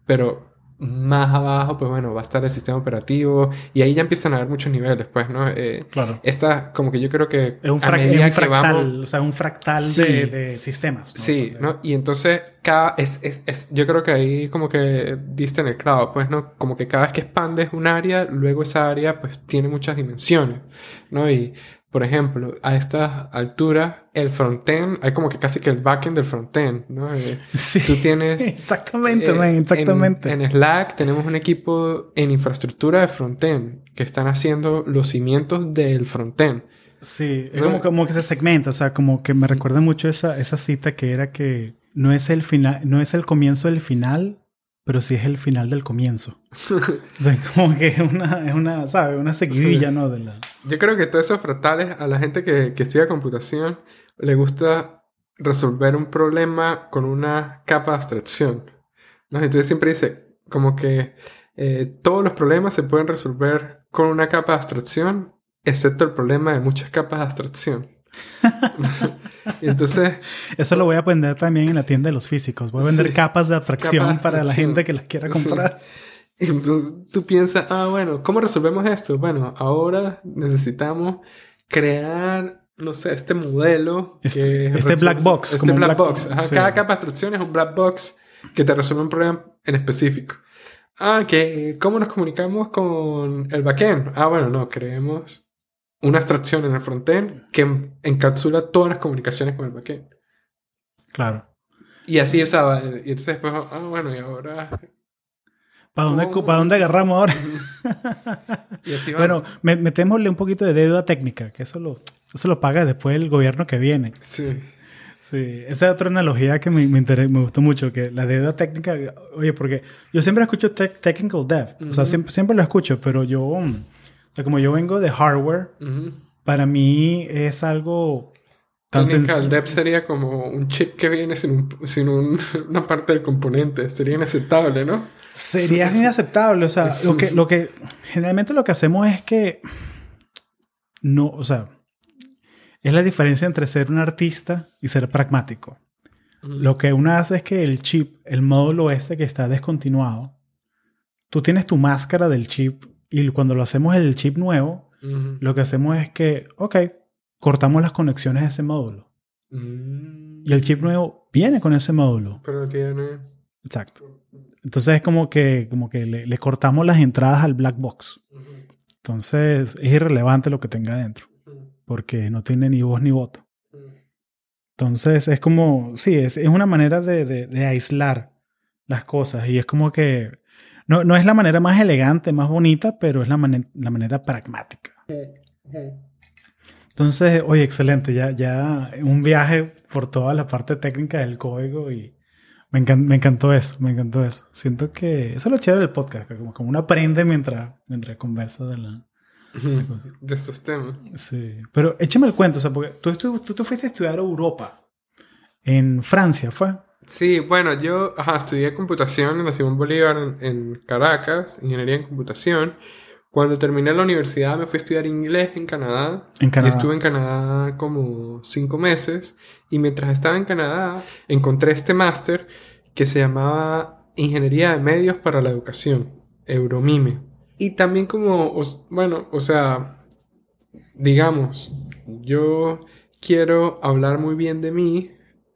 Pero más abajo, pues bueno, va a estar el sistema operativo. Y ahí ya empiezan a haber muchos niveles, pues, ¿no? Eh, Claro. esta, como que yo creo que Es un, a es un que fractal, vamos- o sea, un fractal Sí. de, de sistemas. ¿no? Sí, O sea, de- ¿no? Y entonces cada es, es, es- yo creo que ahí como que diste en el clavo, pues, ¿no? Como que cada vez que expandes un área, luego esa área pues tiene muchas dimensiones, ¿no? Y por ejemplo, a estas alturas, el frontend, hay como que casi que el backend del frontend, ¿no? Eh, Sí. tú tienes Exactamente, eh, man, exactamente. En, Slack tenemos un equipo en infraestructura de frontend que están haciendo los cimientos del frontend. Sí, es como, como que se segmenta, o sea, como que me recuerda mucho esa, esa cita que era que no es el final, no es el comienzo del final, pero sí es el final del comienzo. o sea, como que es una, es una, ¿sabes? Una seguidilla, Sí. ¿no? De la... Yo creo que todos esos fractales a la gente que, que estudia computación le gusta resolver un problema con una capa de abstracción. ¿no? Entonces siempre dice como que eh, todos los problemas se pueden resolver con una capa de abstracción, excepto el problema de muchas capas de abstracción. Entonces, Eso lo voy a aprender también en la tienda de los físicos. Voy a vender Sí. capas de abstracción Capas para la abstracción. gente que las quiera Sí. comprar. Y Entonces tú piensas, ah, bueno, ¿cómo resolvemos esto? Bueno, ahora necesitamos crear no sé, este modelo. Este, que este resuelve- black box. Este como un black, box. Ajá, sí. Cada capa de abstracción es un black box que te resuelve un problema en específico. Ah, que ¿cómo nos comunicamos con el backend? Ah, bueno, no, creemos una abstracción en el frontend que encapsula todas las comunicaciones con el backend. Claro. Y así, o sea, y entonces después, ah, bueno, y ahora... ¿Para dónde. ¿Para dónde agarramos ahora? Y así va. Bueno, me- metémosle un poquito de deuda técnica, que eso lo, eso lo paga después el gobierno que viene. Sí. Sí, esa es otra analogía que me, me, inter- me gustó mucho, que la deuda técnica, oye, porque yo siempre escucho tech- technical debt, o sea, siempre, siempre lo escucho, pero yo, mm, o sea, como yo vengo de hardware, para mí es algo tan sencillo. debt sería como un chip que viene sin, un- sin un- una parte del componente. Sería inaceptable, ¿no? Sería inaceptable, o sea, lo que, lo que, generalmente lo que hacemos es que, no, o sea, es la diferencia entre ser un artista y ser pragmático. Lo que uno hace es que el chip, el módulo este que está descontinuado, tú tienes tu máscara del chip y cuando lo hacemos el chip nuevo, lo que hacemos es que, ok, cortamos las conexiones de ese módulo. Mm. Y el chip nuevo viene con ese módulo. Pero tiene... Exacto. Entonces es como que, como que le, le cortamos las entradas al black box. Entonces es irrelevante lo que tenga dentro, porque no tiene ni voz ni voto. Entonces es como, sí, es, es una manera de, de- de aislar las cosas y es como que no, no es la manera más elegante, más bonita, pero es la, mane- la manera pragmática. Entonces, oye, excelente, ya, ya un viaje por toda la parte técnica del código y me, encan- me encantó eso, me encantó eso. Siento que eso es lo chévere del podcast, que como, como uno aprende mientras, mientras conversa de la... De estos temas. Sí, pero échame el cuento, o sea, porque tú, tú, tú fuiste a estudiar a Europa, en Francia, ¿fue? Sí, bueno, yo ajá, estudié computación en la Simón Bolívar en, en Caracas, ingeniería en computación. Cuando terminé la universidad me fui a estudiar inglés en Canadá. En Canadá. Y estuve en Canadá como cinco meses. Y mientras estaba en Canadá encontré este máster que se llamaba Ingeniería de Medios para la Educación, Euromime. Y también como, bueno, o sea, digamos, yo quiero hablar muy bien de mí,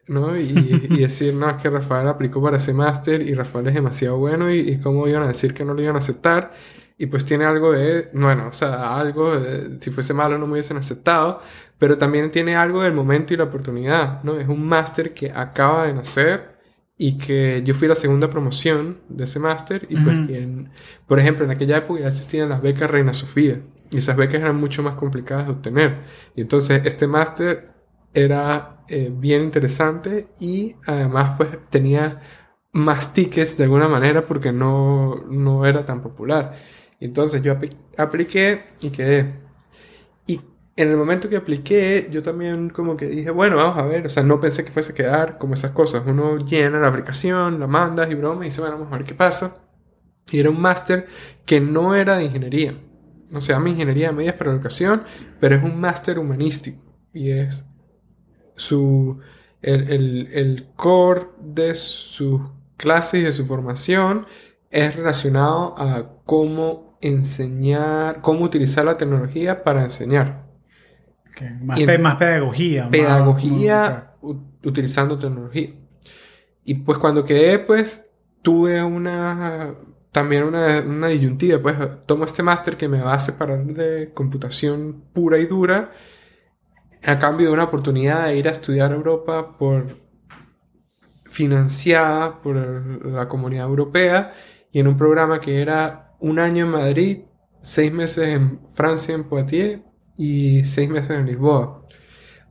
¿no? Y, y decir, no, es que Rafael aplicó para ese máster y Rafael es demasiado bueno y, y cómo iban a decir que no lo iban a aceptar. Y pues tiene algo de, bueno, o sea, algo, de, si fuese malo no me hubiesen aceptado, pero también tiene algo del momento y la oportunidad, ¿no? Es un máster que acaba de nacer y que yo fui la segunda promoción de ese máster y pues, en- por ejemplo, en aquella época ya existían las becas Reina Sofía y esas becas eran mucho más complicadas de obtener. Y entonces este máster era eh, bien interesante y además pues tenía más tickets de alguna manera porque no, no era tan popular. Entonces yo apli- apliqué y quedé. Y en el momento que apliqué, yo también como que dije, bueno, vamos a ver, o sea, no pensé que fuese a quedar como esas cosas. Uno llena la aplicación, la mandas y broma y dice, bueno, vamos a ver qué pasa. Y era un máster que no era de ingeniería. No se llama Ingeniería de Medias para la Educación, pero es un máster humanístico. Y es su, el, el, el core de sus clases y de su formación es relacionado a cómo enseñar, cómo utilizar la tecnología para enseñar. Que más, Y- pe- más pedagogía. Pedagogía utilizando tecnología. Y pues cuando quedé, pues tuve una también una, una disyuntiva. Pues tomo este máster que me va a separar de computación pura y dura a cambio de una oportunidad de ir a estudiar a Europa por financiada por la comunidad europea y en un programa que era un año en Madrid, seis meses en Francia, en Poitiers y seis meses en Lisboa.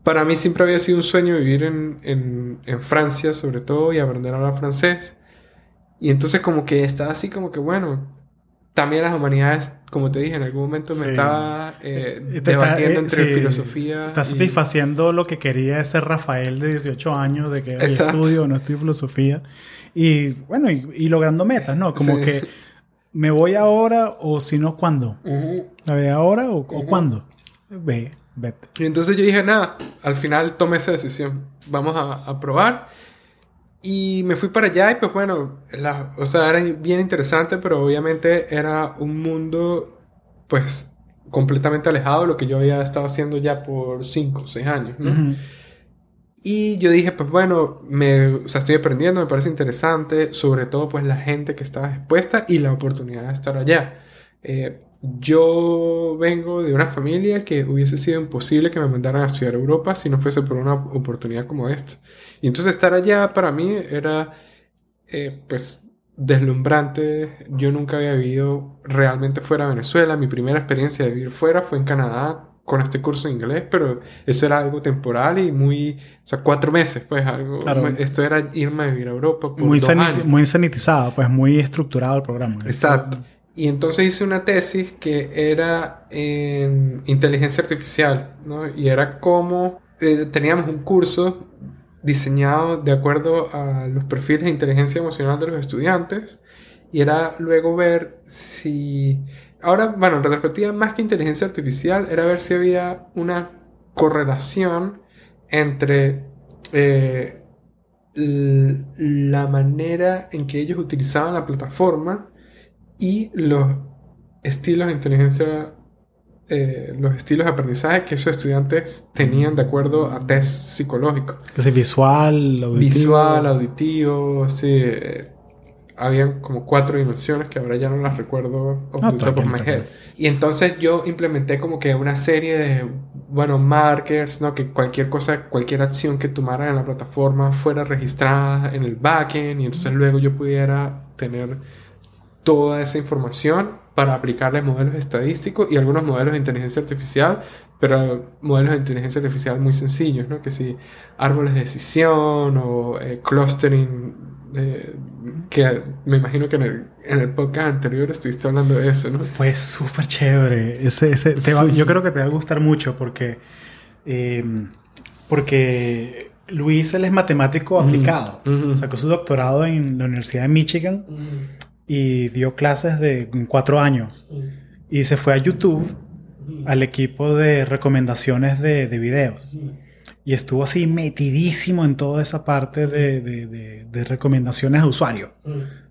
Para mí siempre había sido un sueño vivir en, en, en Francia, sobre todo, y aprender a hablar francés. Y entonces como que estaba así como que, bueno, también las humanidades, como te dije, en algún momento me Sí. estaba eh, Eh, debatiendo eh, entre sí, filosofía Está y- satisfaciendo lo que quería ese Rafael de 18 años, de que estudio o no estudio filosofía. Y bueno, y, y logrando metas, ¿no? Como Sí. que me voy ahora o si no, ¿cuándo? Ujú. ¿A ver, ahora o, o Ujú. cuándo? Ve, vete. Y entonces yo dije, nada, al final tomé esa decisión. Vamos a, a probar. Y me fui para allá y pues bueno, la- o sea, era bien interesante, pero obviamente era un mundo pues completamente alejado de lo que yo había estado haciendo ya por 5 o 6 años, ¿no? Ujú. Y yo dije, pues bueno, me, o sea, estoy aprendiendo, me parece interesante, sobre todo pues la gente que estaba expuesta y la oportunidad de estar allá. Eh, yo vengo de una familia que hubiese sido imposible que me mandaran a estudiar a Europa si no fuese por una oportunidad como esta. Y entonces estar allá para mí era, eh, pues, deslumbrante. Yo nunca había vivido realmente fuera de Venezuela. Mi primera experiencia de vivir fuera fue en Canadá con este curso de inglés, pero eso era algo temporal y muy, o sea, cuatro meses, pues algo. Claro. Esto era irme a vivir a Europa por Muy, dos años. muy sanitizado, pues muy estructurado el programa. Exacto. Y entonces hice una tesis que era en inteligencia artificial, ¿no? Y era como eh, teníamos un curso diseñado de acuerdo a los perfiles de inteligencia emocional de los estudiantes y era luego ver si ahora bueno en retrospectiva más que inteligencia artificial era ver si había una correlación entre eh, la manera en que ellos utilizaban la plataforma y los estilos de inteligencia, eh, los estilos de aprendizaje que esos estudiantes tenían de acuerdo a test psicológicos. Sea visual, auditivo. Visual, auditivo, sí. eh, habían como cuatro dimensiones que ahora ya no las recuerdo No, my head. Y entonces yo implementé como que una serie de, bueno, markers, ¿no? Que cualquier cosa, cualquier acción que tomara en la plataforma fuera registrada en el backend y entonces luego yo pudiera tener toda esa información para aplicarle modelos estadísticos y algunos modelos de inteligencia artificial, pero modelos de inteligencia artificial muy sencillos, ¿no? Que si árboles de decisión o eh, clustering, eh, que me imagino que en el, en el podcast anterior estuviste hablando de eso, ¿no? Fue súper chévere. Ese, ese, te va- yo creo que te va a gustar mucho porque, eh, porque Luis él es matemático aplicado. Sacó su doctorado en la Universidad de Michigan y dio clases de cuatro años. Y se fue a YouTube al equipo de recomendaciones de, de videos. Y estuvo así metidísimo en toda esa parte de, de- de- de recomendaciones a usuario.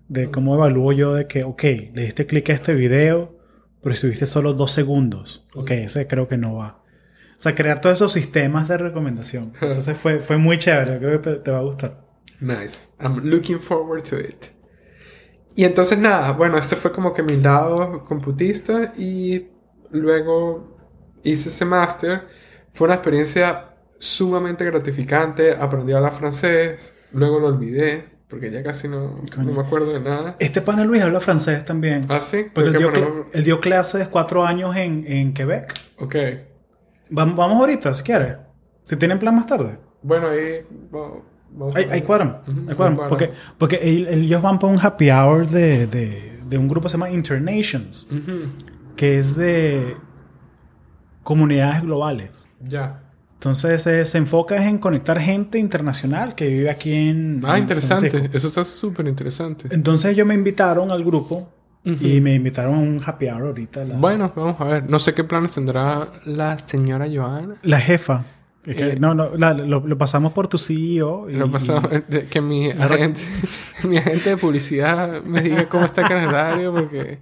De cómo evalúo yo de que, ok, le diste clic a este video, pero estuviste solo dos segundos. Ok, ese creo que no va. O sea, crear todos esos sistemas de recomendación. Entonces fue, fue muy chévere. Creo que te, te va a gustar. Nice. I'm looking forward to it. Y entonces nada, bueno, este fue como que mi lado computista y luego hice ese máster. Fue una experiencia sumamente gratificante. Aprendí a hablar francés, luego lo olvidé porque ya casi no, no me acuerdo de nada. Este pana Luis habla francés también. Ah, sí. Porque él dio, ponerlo- él dio clases cuatro años en, en Quebec. Ok. Vamos, vamos ahorita, si quieres. Si tienen plan más tarde. Bueno, ahí va- cuadran. cuadran. Porque, porque el- el- ellos van para un happy hour de, de, de un grupo que se llama Internations, que es de comunidades globales. Ya. Entonces eh, se enfoca en conectar gente internacional que vive aquí en... Ah, en interesante. Eso está súper interesante. Entonces ellos me invitaron al grupo y me invitaron a un happy hour ahorita. La, Bueno, vamos a ver. No sé qué planes tendrá la señora Joana. la jefa. Es que- Eh. no, no, la- lo, lo pasamos por tu CEO. y- Lo pasado, eh, que mi agente, mi agente de publicidad me diga cómo está el calendario porque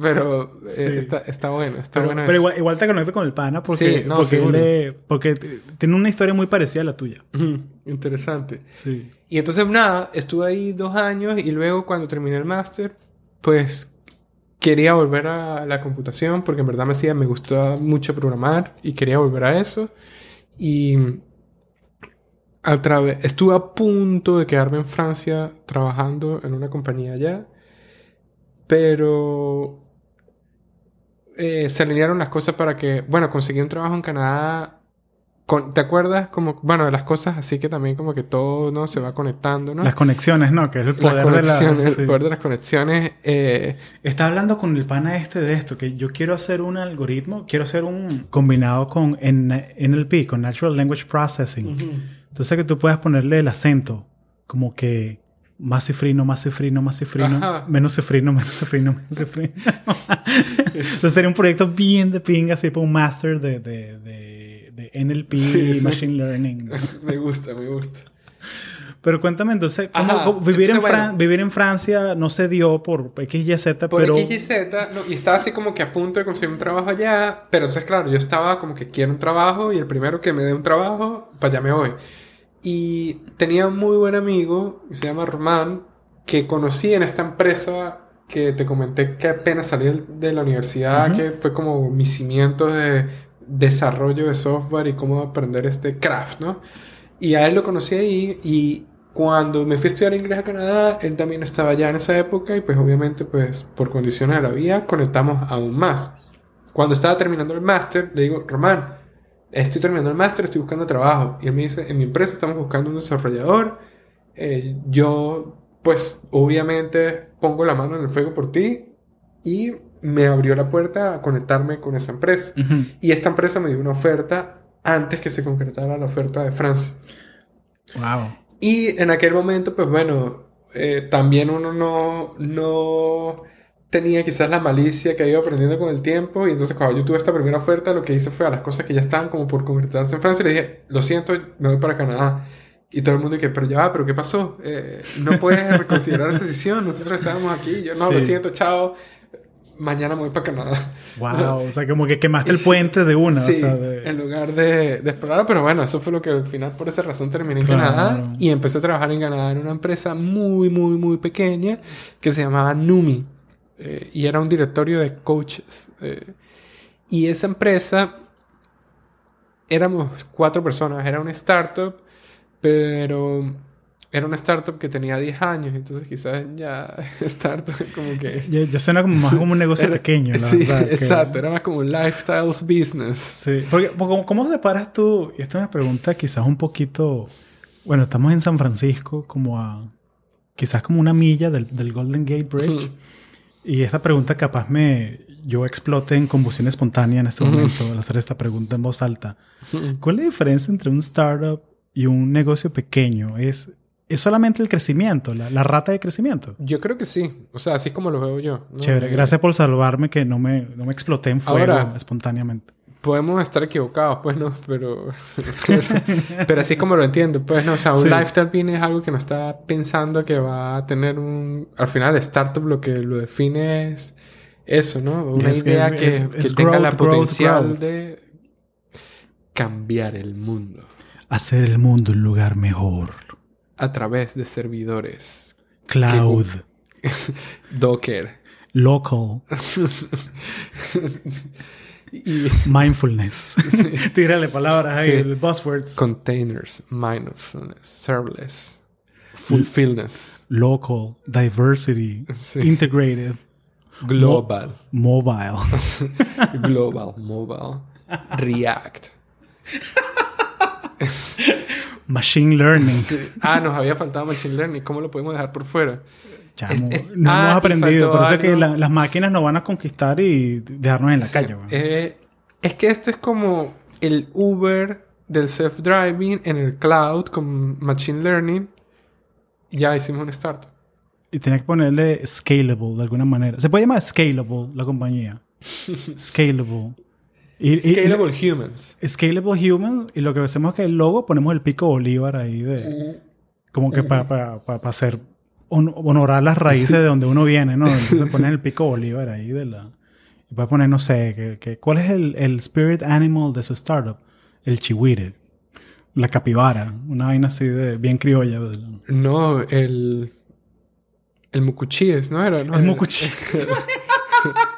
pero eh, Sí. está, está bueno, está Pero, bueno pero igual, igual te conecto con el pana porque, Sí, no, porque, es- porque tiene una historia muy parecida a la tuya. Ujú, interesante. Sí. Y entonces nada, estuve ahí dos años y luego cuando terminé el máster, pues quería volver a la computación porque en verdad me hacía, me gustaba mucho programar y quería volver a eso. Y a través, estuve a punto de quedarme en Francia trabajando en una compañía allá, pero eh, se alinearon las cosas para que, bueno, conseguí un trabajo en Canadá. Con- ¿Te acuerdas? Como, bueno, de las cosas así que también como que todo, ¿no? Se va conectando, ¿no? Las conexiones, ¿no? Que es el Las poder de la... sí. el poder de las conexiones. eh, Estaba hablando con el pana este de esto, que yo quiero hacer un algoritmo, quiero hacer un combinado con NLP, con Natural Language Processing. Entonces que tú puedas ponerle el acento, como que más cifrino, más cifrino, más cifrino, Ajá. menos cifrino, menos cifrino, menos cifrino. Entonces sería un proyecto bien de pinga, así para un master de, de, de NLP, Sí. Machine Learning. me gusta, me gusta. Pero cuéntame entonces, ¿cómo- Ajá, cómo- vivir, entonces, en Fran- bueno. vivir en Francia no se dio por X, Y, Z, Por pero... XYZ, no, y estaba así como que a punto de conseguir un trabajo allá, pero entonces, claro, yo estaba como que quiero un trabajo y el primero que me dé un trabajo, para allá me voy. Y tenía un muy buen amigo, que se llama Román, que conocí en esta empresa que te comenté que apenas salí de la universidad, que fue como mi cimiento de desarrollo de software y cómo aprender este craft, ¿no? Y a él lo conocí ahí y cuando me fui a estudiar inglés a Canadá, él también estaba allá en esa época y pues obviamente pues por condiciones de la vida conectamos aún más. Cuando estaba terminando el máster, le digo, Román, estoy terminando el máster, estoy buscando trabajo. Y él me dice, en mi empresa estamos buscando un desarrollador. Eh, yo pues obviamente pongo la mano en el fuego por ti y me abrió la puerta a conectarme con esa empresa. Ujú. Y esta empresa me dio una oferta antes que se concretara la oferta de Francia. Wow. Y en aquel momento, pues bueno, eh, también uno no, no tenía quizás la malicia que iba aprendiendo con el tiempo. Y entonces cuando yo tuve esta primera oferta, lo que hice fue a las cosas que ya estaban como por concretarse en Francia, le dije, lo siento, me voy para Canadá. Y todo el mundo dije, pero ya va, pero ¿qué pasó? Eh, no puedes reconsiderar esa decisión, nosotros estábamos aquí. Yo, no, lo Sí. siento, chao. Mañana me voy para Canadá. Wow. O sea, como que quemaste el puente de una. Sí, o sea, de- en lugar de, de explorarlo, pero bueno, eso fue lo que al final por esa razón terminé en Claro. Canadá y empecé a trabajar en Canadá en una empresa muy, muy, muy pequeña que se llamaba Numi eh, y era un directorio de coaches. eh, y esa empresa éramos cuatro personas, era una startup, pero era una startup que tenía 10 años, entonces quizás ya startup como que... Ya, ya suena como más como un negocio Era- pequeño, la sí, verdad. que- exacto, era más como un lifestyles business. Sí. Porque, porque ¿cómo, separas tú? Y esta es una pregunta quizás un poquito... Bueno, estamos en San Francisco, como a... Quizás como una milla del, del Golden Gate Bridge. Y esta pregunta capaz me... Yo explote en combustión espontánea en este momento al hacer esta pregunta en voz alta. ¿Cuál es la diferencia entre un startup y un negocio pequeño? ¿Es, es solamente el crecimiento, la, la rata de crecimiento? Yo creo que sí. O sea, así como lo veo yo. ¿no? Chévere. Eh, Gracias por salvarme que no me, no me exploté en fuego Ahora- espontáneamente. Podemos estar equivocados, pues no, pero. pero así como lo entiendo, pues no. O sea, un Sí. lifestyle es algo que no está pensando que va a tener un. Al final, startup lo que lo define es eso, ¿no? Una Es- idea es- que, es- que tenga la growth, growth, potencial growth. de cambiar el mundo Hacer el mundo un lugar mejor. A través de servidores. Cloud. Docker. Local. y Mindfulness. Tírale palabras ahí, Sí. buzzwords. containers, mindfulness, serverless, fulfillness, Local. Diversity. Sí. Integrated. global, Mobile. global, mobile, React. Machine Learning. Sí. Ah, nos había faltado Machine Learning. ¿Cómo lo podemos dejar por fuera? Chamo, Es- es- no ah, hemos y aprendido. Por eso es que la- las máquinas nos van a conquistar y dejarnos en la calle. Eh, es que esto es como el Uber del self-driving en el cloud con Machine Learning. Ya hicimos un start. Y tenía que ponerle scalable de alguna manera. Se puede llamar scalable la compañía. scalable. Y, y- Scalable Humans. Scalable Human. Y lo que hacemos es que el logo ponemos el pico Bolívar ahí de... Como que para hacer... hon- honorar las raíces de donde uno viene, ¿no? Entonces ponen el pico Bolívar ahí de la... Y para poner, no sé, que, que- ¿cuál es el, el spirit animal de su startup? El chihuire. La capibara. Una vaina así de... Bien criolla. ¿verdad? No, el... El Mucuchíes, ¿no era? No, El mucuchí.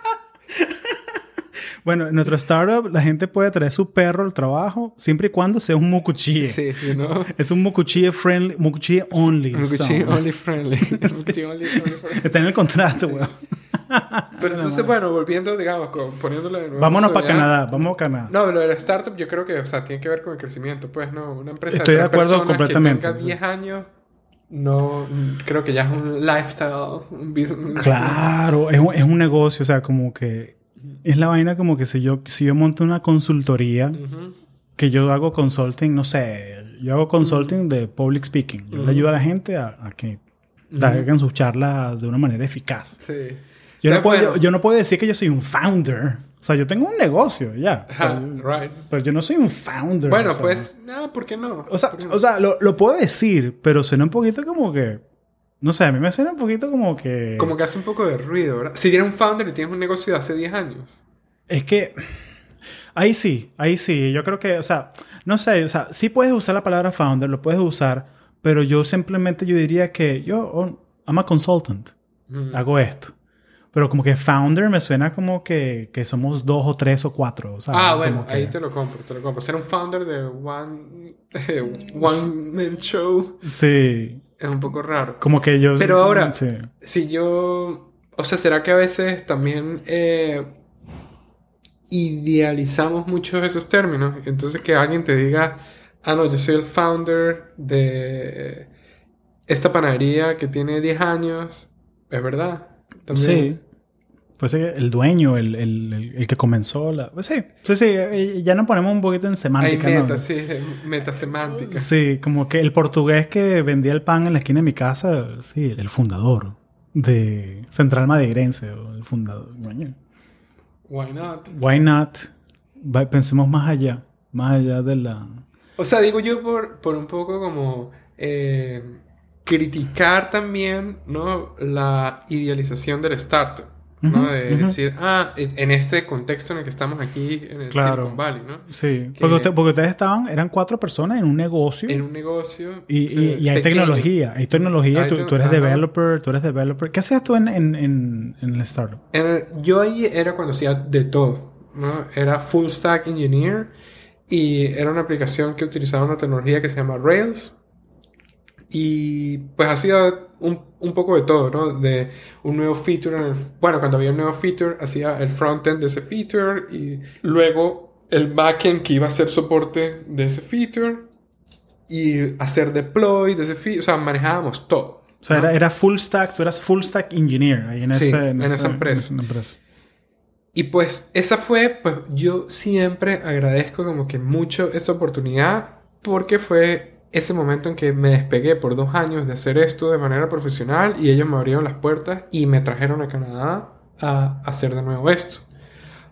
bueno, en nuestro startup la gente puede traer su perro al trabajo siempre y cuando sea un mucuchí. Sí, you know. Es un mucuchí friendly, mucuchí only. Mucuchí so. only friendly. Mucuchí only, only friendly. Está en el contrato, weón. Pero entonces, bueno, volviendo, digamos, poniéndole de nuevo Vámonos para. Canadá, vamos a Canadá. No, lo de la startup yo creo que, o sea, tiene que ver con el crecimiento, pues, ¿no? Una empresa Estoy de tres acuerdo completamente, Que tenga sí. 10 años, no, creo que ya es un lifestyle, un business. Claro, es un, es un negocio, o sea, como que es la vaina como que si yo, si yo monto una consultoría, que yo hago consulting, no sé, yo hago consulting de public speaking. Yo le ayudo a la gente a, a que hagan sus charlas de una manera eficaz. Sí. Yo no, puedo, yo, yo no puedo decir que yo soy un founder. O sea, yo tengo un negocio, ya. Ajá, pero, right. pero yo no soy un founder. Bueno, o sea, pues, no, ¿por qué no? O sea, o sea lo, lo puedo decir, pero suena un poquito como que... No sé, a mí me suena un poquito como que... Como que hace un poco de ruido, ¿verdad? Si eres un founder y tienes un negocio de hace 10 años. Es que... Ahí sí, ahí sí. Yo creo que, o sea, no sé, o sea, sí puedes usar la palabra founder, lo puedes usar, pero yo simplemente yo diría que yo, oh, I'm a consultant, Mm. hago esto. Pero como que founder me suena como que, que somos dos o tres o cuatro. Ah, bueno, que- ahí te lo compro, te lo compro. Ser un founder de one, one man show Sí, es un poco raro. como que yo... Pero ahora- Sí. Si yo, o sea, ¿será que a veces también eh, idealizamos mucho esos términos? Entonces que alguien te diga, ah, no, yo soy el founder de esta panadería que tiene 10 años, es verdad. También. Sí. Pues sí, el dueño, el, el, el- que comenzó la... pues sí, sí, sí, eh, ya nos ponemos un poquito en Hay semántica, ¿no? meta, sí, meta semántica. Sí, como que el portugués que vendía el pan en la esquina de mi casa, sí, el fundador de Central Madeirense, el fundador. Why not? Why not? Pensemos más allá, más allá de la... O sea, digo yo por, por un poco como eh, criticar también, ¿no? La idealización del startup, de decir, ah, en este contexto en el que estamos aquí en el Claro. Silicon Valley, ¿no? Sí, Que- porque, usted- porque ustedes estaban, eran cuatro personas en un negocio En un negocio. y, sí, y- y hay tecnología, hay tecnología, Hay tú, eres developer, tú eres developer. ¿Qué hacías tú en, en, en, en el startup? El- yo ahí era cuando hacía de todo, ¿no? Era full stack engineer y era una aplicación que utilizaba una tecnología que se llama Rails y pues hacía un, un poco de todo, ¿no? De un nuevo feature, en el- bueno, cuando había un nuevo feature hacía el frontend de ese feature y luego el backend que iba a hacer soporte de ese feature y hacer deploy de ese feature, o sea, manejábamos todo. O sea, ¿no? era, era full stack, tú eras full stack engineer ahí en, Sí, ese- en esa empresa. en esa empresa. Y pues esa fue, pues yo siempre agradezco como que mucho esa oportunidad porque fue ese momento en que me despegué por dos años de hacer esto de manera profesional y ellos me abrieron las puertas y me trajeron a Canadá a hacer de nuevo esto.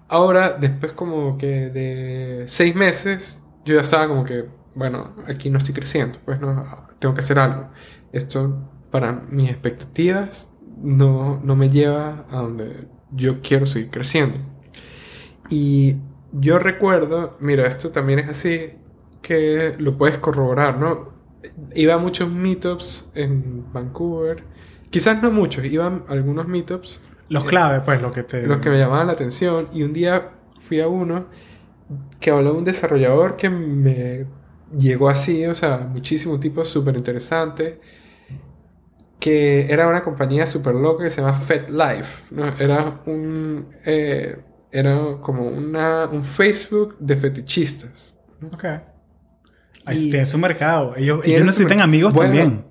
Ahora, después como que de seis meses, yo ya estaba como que, bueno, aquí no estoy creciendo, pues no, tengo que hacer algo. Esto para mis expectativas no, no me lleva a donde yo quiero seguir creciendo. Y yo recuerdo, mira, esto también es así, que lo puedes corroborar, ¿no? Iba a muchos meetups en Vancouver, quizás no muchos, iban algunos meetups Los claves, pues, lo que te... los que me llamaban la atención. Y un día fui a uno que habló de un desarrollador que me llegó así, o sea, muchísimo tipo súper interesante. Que era una compañía súper loca que se llama FetLife. ¿no? Era un. eh, era como una, un Facebook de fetichistas. Ok. Y- tiene su mercado. Ellos, ellos necesitan amigos Bueno, también.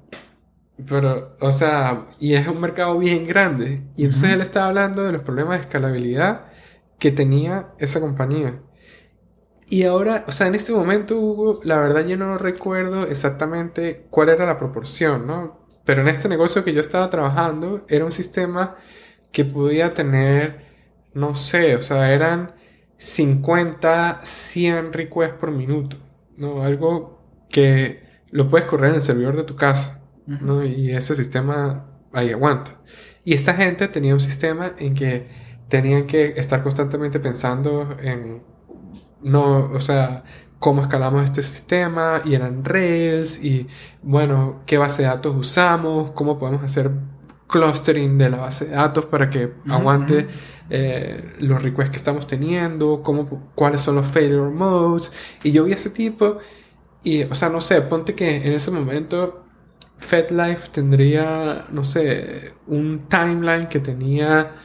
Pero, o sea, y es un mercado bien grande. Y entonces Ujú. él estaba hablando de los problemas de escalabilidad que tenía esa compañía. Y ahora, o sea, en este momento, Hugo, la verdad yo no recuerdo exactamente cuál era la proporción, ¿no? Pero en este negocio que yo estaba trabajando, era un sistema que podía tener, no sé, o sea, eran 50, 100 requests por minuto, ¿no? Algo que lo puedes correr en el servidor de tu casa. ¿no? Y ese sistema ahí aguanta. Y esta gente tenía un sistema en que tenían que estar constantemente pensando en, no, o sea, cómo escalamos este sistema, y eran Rails, y bueno, qué base de datos usamos, cómo podemos hacer clustering de la base de datos para que aguante. Eh, los requests que estamos teniendo, cómo, cuáles son los failure modes. Y yo vi ese tipo, y, o sea, no sé, ponte que en ese momento FedLife tendría, no sé, un timeline que tenía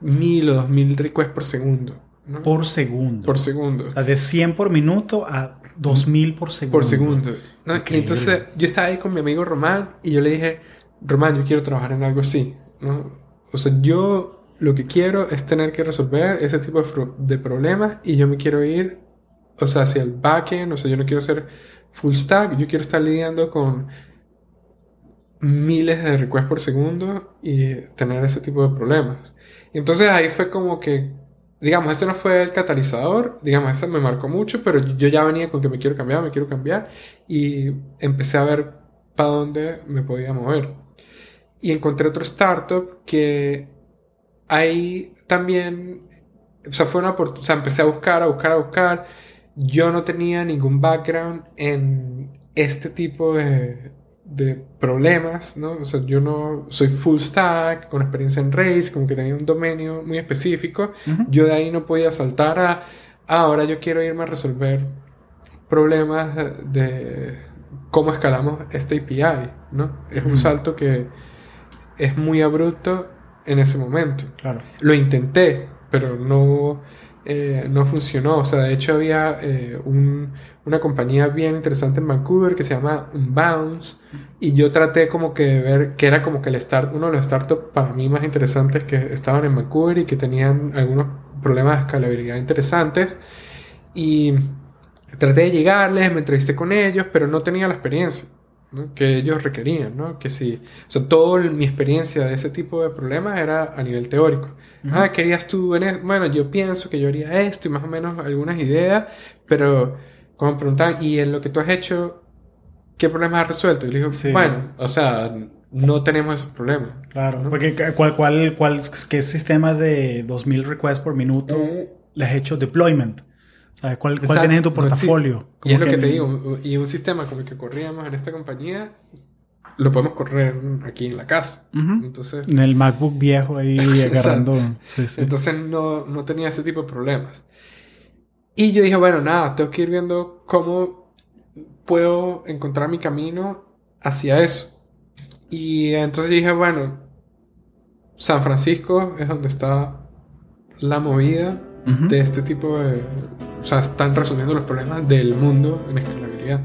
mil o dos mil requests por segundo. ¿no? Por segundo. Por segundo. O sea, de 100 por minuto a 2000 por segundo. Por segundo. ¿no? Y entonces yo estaba ahí con mi amigo Román y yo le dije, Román, yo quiero trabajar en algo así. ¿no? O sea, yo lo que quiero es tener que resolver ese tipo de, problemas y yo me quiero ir, o sea, hacia el backend, o sea, yo no quiero ser full stack, yo quiero estar lidiando con miles de requests por segundo y tener ese tipo de problemas. Y entonces ahí fue como que digamos, ese no fue el catalizador, digamos, ese me marcó mucho, pero yo ya venía con que me quiero cambiar, me quiero cambiar, y empecé a ver para dónde me podía mover. Y encontré otro startup que ahí también, o sea, fue una oportunidad, o sea, empecé a buscar, a buscar, a buscar. Yo no tenía ningún background en este tipo de, de problemas, ¿no? O sea, yo no soy full stack, con experiencia en Rails, como que tenía un dominio muy específico. Yo de ahí no podía saltar a, ah, ahora yo quiero irme a resolver problemas de cómo escalamos este API, ¿no? Es un salto que es muy abrupto en ese momento. Claro. Lo intenté, pero no, eh, no funcionó. O sea, de hecho había eh, una compañía bien interesante en Vancouver que se llama Unbounce y yo traté como que de ver que era como que el start, uno de los startups para mí más interesantes que estaban en Vancouver y que tenían algunos problemas de escalabilidad interesantes y traté de llegarles, me entrevisté con ellos, pero no tenía la experiencia que ellos requerían, ¿no? Que sí, o sea, toda mi experiencia de ese tipo de problemas era a nivel teórico. Ah, querías tú, en bueno, yo pienso que yo haría esto y más o menos algunas ideas, pero cuando me preguntaban, ¿y en lo que tú has hecho, qué problemas has resuelto? Y le digo, bueno, o sea, no tenemos esos problemas. Claro, porque ¿cuál, cuál, cuál, qué sistema de 2000 requests por minuto eh, le has hecho deployment? ¿Sabes cuál, cuál tienes en tu portafolio? y es lo que, te digo, y un sistema como el que corríamos en esta compañía, lo podemos correr aquí en la casa. Entonces, en el MacBook viejo ahí agarrando. Entonces no, no tenía ese tipo de problemas. Y yo dije, bueno, nada, tengo que ir viendo cómo puedo encontrar mi camino hacia eso. Y entonces dije, bueno, San Francisco es donde está la movida de este tipo de o sea, están resolviendo los problemas del mundo en escalabilidad.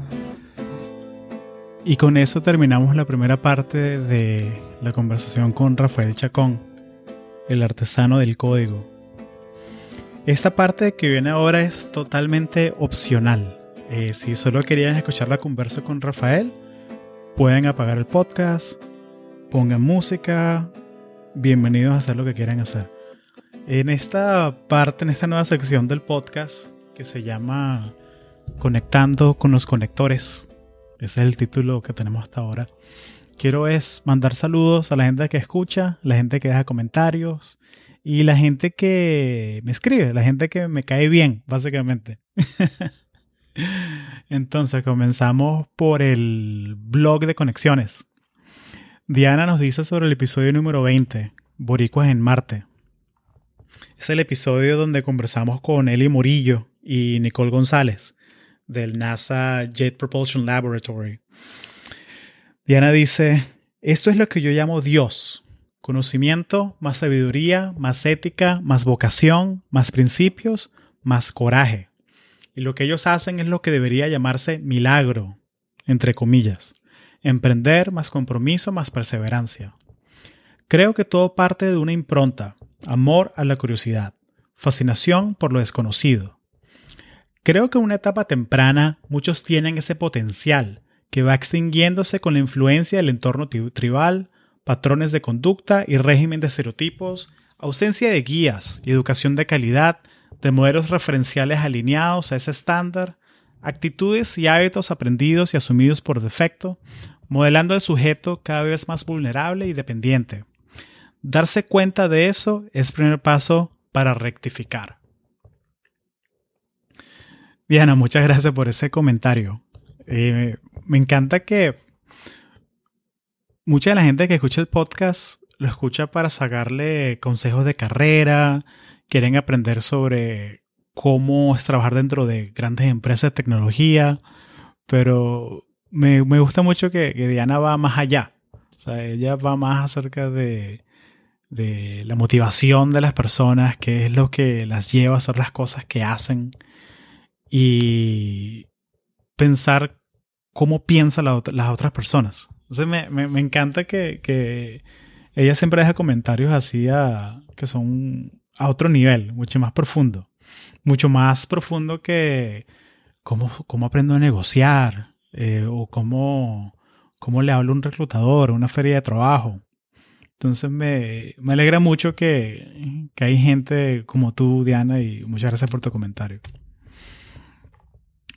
Y con eso terminamos la primera parte de la conversación con Rafael Chacón, el artesano del código. Esta parte que viene ahora es totalmente opcional. Eh, si solo querían escuchar la conversa con Rafael, pueden apagar el podcast, pongan música, bienvenidos a hacer lo que quieran hacer. En esta parte, en esta nueva sección del podcast, que se llama Conectando con los conectores. Ese es el título que tenemos hasta ahora. Quiero es mandar saludos a la gente que escucha, la gente que deja comentarios y la gente que me escribe, la gente que me cae bien, básicamente. Entonces comenzamos por el blog de conexiones. Diana nos dice sobre el episodio número 20, Boricuas en Marte. Es el episodio donde conversamos con Eli Murillo, y Nicole González del NASA Jet Propulsion Laboratory. Diana dice, esto es lo que yo llamo Dios. Conocimiento, más sabiduría, más ética, más vocación, más principios, más coraje. Y lo que ellos hacen es lo que debería llamarse milagro, entre comillas. Emprender más compromiso, más perseverancia. Creo que todo parte de una impronta, amor a la curiosidad, fascinación por lo desconocido, Creo que en una etapa temprana muchos tienen ese potencial que va extinguiéndose con la influencia del entorno tribal, patrones de conducta y régimen de estereotipos, ausencia de guías y educación de calidad, de modelos referenciales alineados a ese estándar, actitudes y hábitos aprendidos y asumidos por defecto, modelando al sujeto cada vez más vulnerable y dependiente. Darse cuenta de eso es primer paso para rectificar. Diana, muchas gracias por ese comentario. Eh, me encanta que mucha de la gente que escucha el podcast lo escucha para sacarle consejos de carrera, quieren aprender sobre cómo es trabajar dentro de grandes empresas de tecnología, pero me, gusta mucho que, Diana va más allá. O sea, ella va más acerca de, de la motivación de las personas, qué es lo que las lleva a hacer las cosas que hacen y pensar cómo piensan las otras personas. Entonces me, me, encanta que, que, ella siempre deja comentarios así que son a otro nivel, mucho más profundo. Mucho más profundo que cómo, cómo aprendo a negociar eh, o cómo, cómo le hablo a un reclutador, a una feria de trabajo. Entonces me, me alegra mucho que, que hay gente como tú, Diana, y muchas gracias por tu comentario.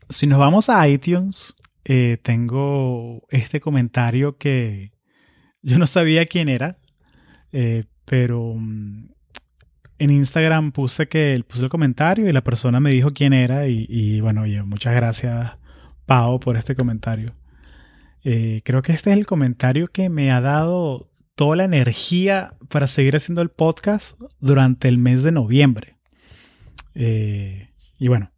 Si nos vamos a iTunes, eh, tengo este comentario que yo no sabía quién era, eh, pero mm, en Instagram puse que puse el comentario y la persona me dijo quién era y, bueno, muchas gracias Pau por este comentario. Eh, creo que este es el comentario que me ha dado toda la energía para seguir haciendo el podcast durante el mes de noviembre. Y bueno,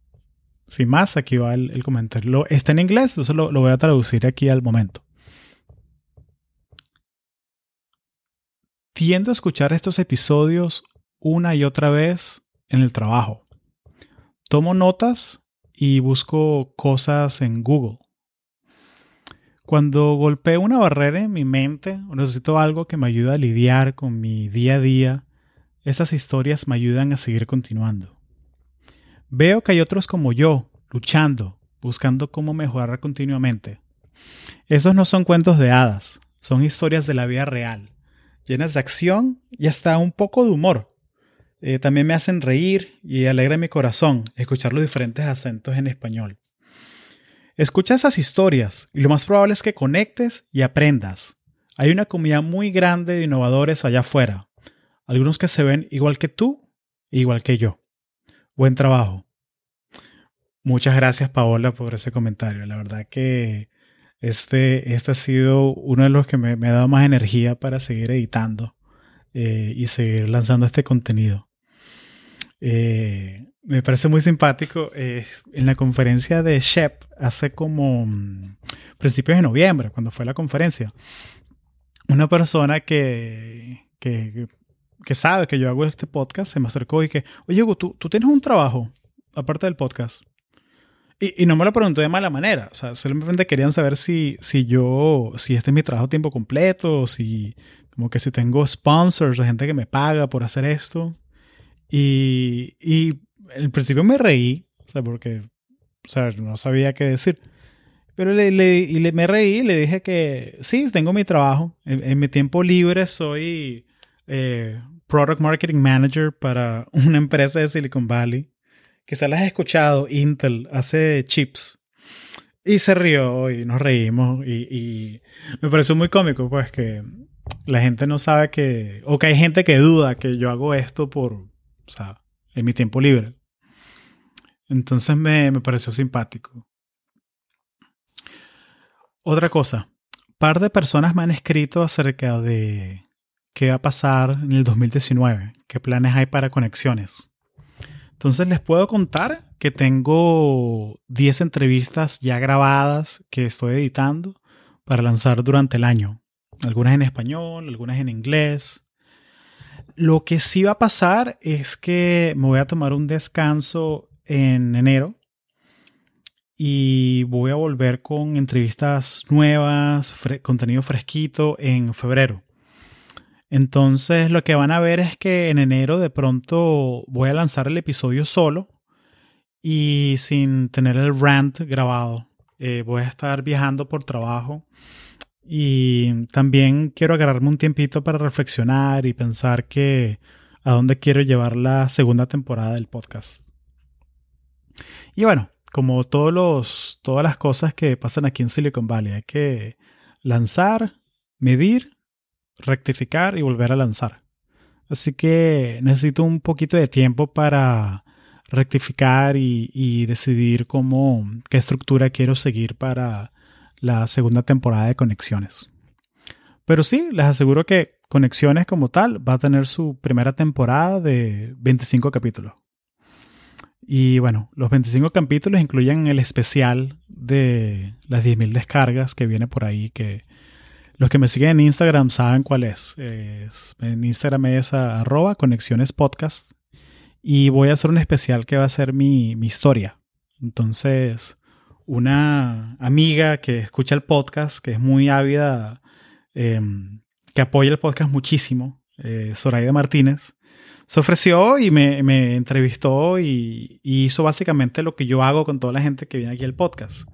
sin más, aquí va el, comentario. está en inglés, entonces lo, voy a traducir aquí al momento. Tiendo a escuchar estos episodios una y otra vez en el trabajo. Tomo notas y busco cosas en Google. Cuando golpeo una barrera en mi mente o necesito algo que me ayude a lidiar con mi día a día, esas historias me ayudan a seguir continuando. Veo que hay otros como yo, luchando, buscando cómo mejorar continuamente. Esos no son cuentos de hadas, son historias de la vida real, llenas de acción y hasta un poco de humor. Eh, también me hacen reír y alegra mi corazón escuchar los diferentes acentos en español. Escucha esas historias y lo más probable es que conectes y aprendas. Hay una comunidad muy grande de innovadores allá afuera, algunos que se ven igual que tú e igual que yo. Buen trabajo. Muchas gracias Paola por ese comentario. La verdad que este, este ha sido uno de los que me, ha dado más energía para seguir editando eh, y seguir lanzando este contenido. Eh, me parece muy simpático. en la conferencia de Shep, hace como mm, principios de noviembre, cuando fue la conferencia, una persona que, que, que, sabe que yo hago este podcast se me acercó y que, oye, Hugo, ¿tú, tú tienes un trabajo aparte del podcast. Y, y, no me lo preguntó de mala manera. O sea, simplemente querían saber si, si yo, si este es mi trabajo a tiempo completo, si, como que si tengo sponsors, de gente que me paga por hacer esto. Y, y al principio me reí, o sea, porque o sea, no sabía qué decir. Pero le, le, me reí y le dije que sí, tengo mi trabajo. En, mi tiempo libre soy eh, Product Marketing Manager para una empresa de Silicon Valley. Quizás la has escuchado, Intel, hace chips. Y se rió y nos reímos. Y, y me pareció muy cómico, pues, que la gente no sabe que. O que hay gente que duda que yo hago esto por o sea, en mi tiempo libre. Entonces me, me pareció simpático. Otra cosa, par de personas me han escrito acerca de qué va a pasar en el 2019, qué planes hay para conexiones. Entonces les puedo contar que tengo 10 entrevistas ya grabadas que estoy editando para lanzar durante el año. Algunas en español, algunas en inglés. Lo que sí va a pasar es que me voy a tomar un descanso en enero y voy a volver con entrevistas nuevas, contenido fresquito en febrero. Entonces lo que van a ver es que en enero de pronto voy a lanzar el episodio solo y sin tener el rant grabado. Eh, voy a estar viajando por trabajo y también quiero agarrarme un tiempito para reflexionar y pensar que a dónde quiero llevar la segunda temporada del podcast. Y bueno, como todos los, todas las cosas que pasan aquí en Silicon Valley, hay que lanzar, medir, rectificar y volver a lanzar. Así que necesito un poquito de tiempo para rectificar y, decidir cómo, qué estructura quiero seguir para la segunda temporada de Conexiones. Pero sí, les aseguro que Conexiones como tal va a tener su primera temporada de 25 capítulos. Y bueno, los 25 capítulos incluyen el especial de las 10.000 descargas que viene por ahí, que los que me siguen en Instagram saben cuál es. en Instagram es arroba conexiones podcast y voy a hacer un especial que va a ser mi, mi historia. Entonces, una amiga que escucha el podcast, que es muy ávida, em, que apoya el podcast muchísimo, eh, Zoraida Martínez, se ofreció y me, entrevistó y, hizo básicamente lo que yo hago con toda la gente que viene aquí al podcast.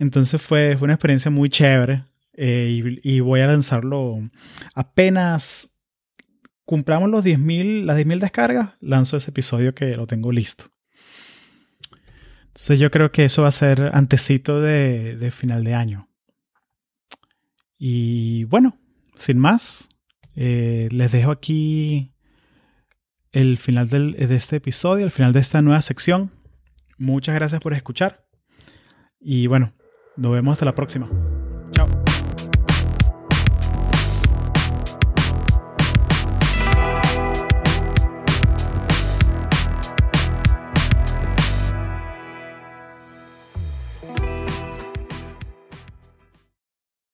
Entonces fue, fue una experiencia muy chévere eh, y, voy a lanzarlo apenas cumplamos los 10.000, las 10.000 descargas, lanzo ese episodio que lo tengo listo. Entonces yo creo que eso va a ser antecito de, final de año. Y bueno, sin más, eh, les dejo aquí el final de este episodio, el final de esta nueva sección. Muchas gracias por escuchar. Y bueno, nos vemos hasta la próxima.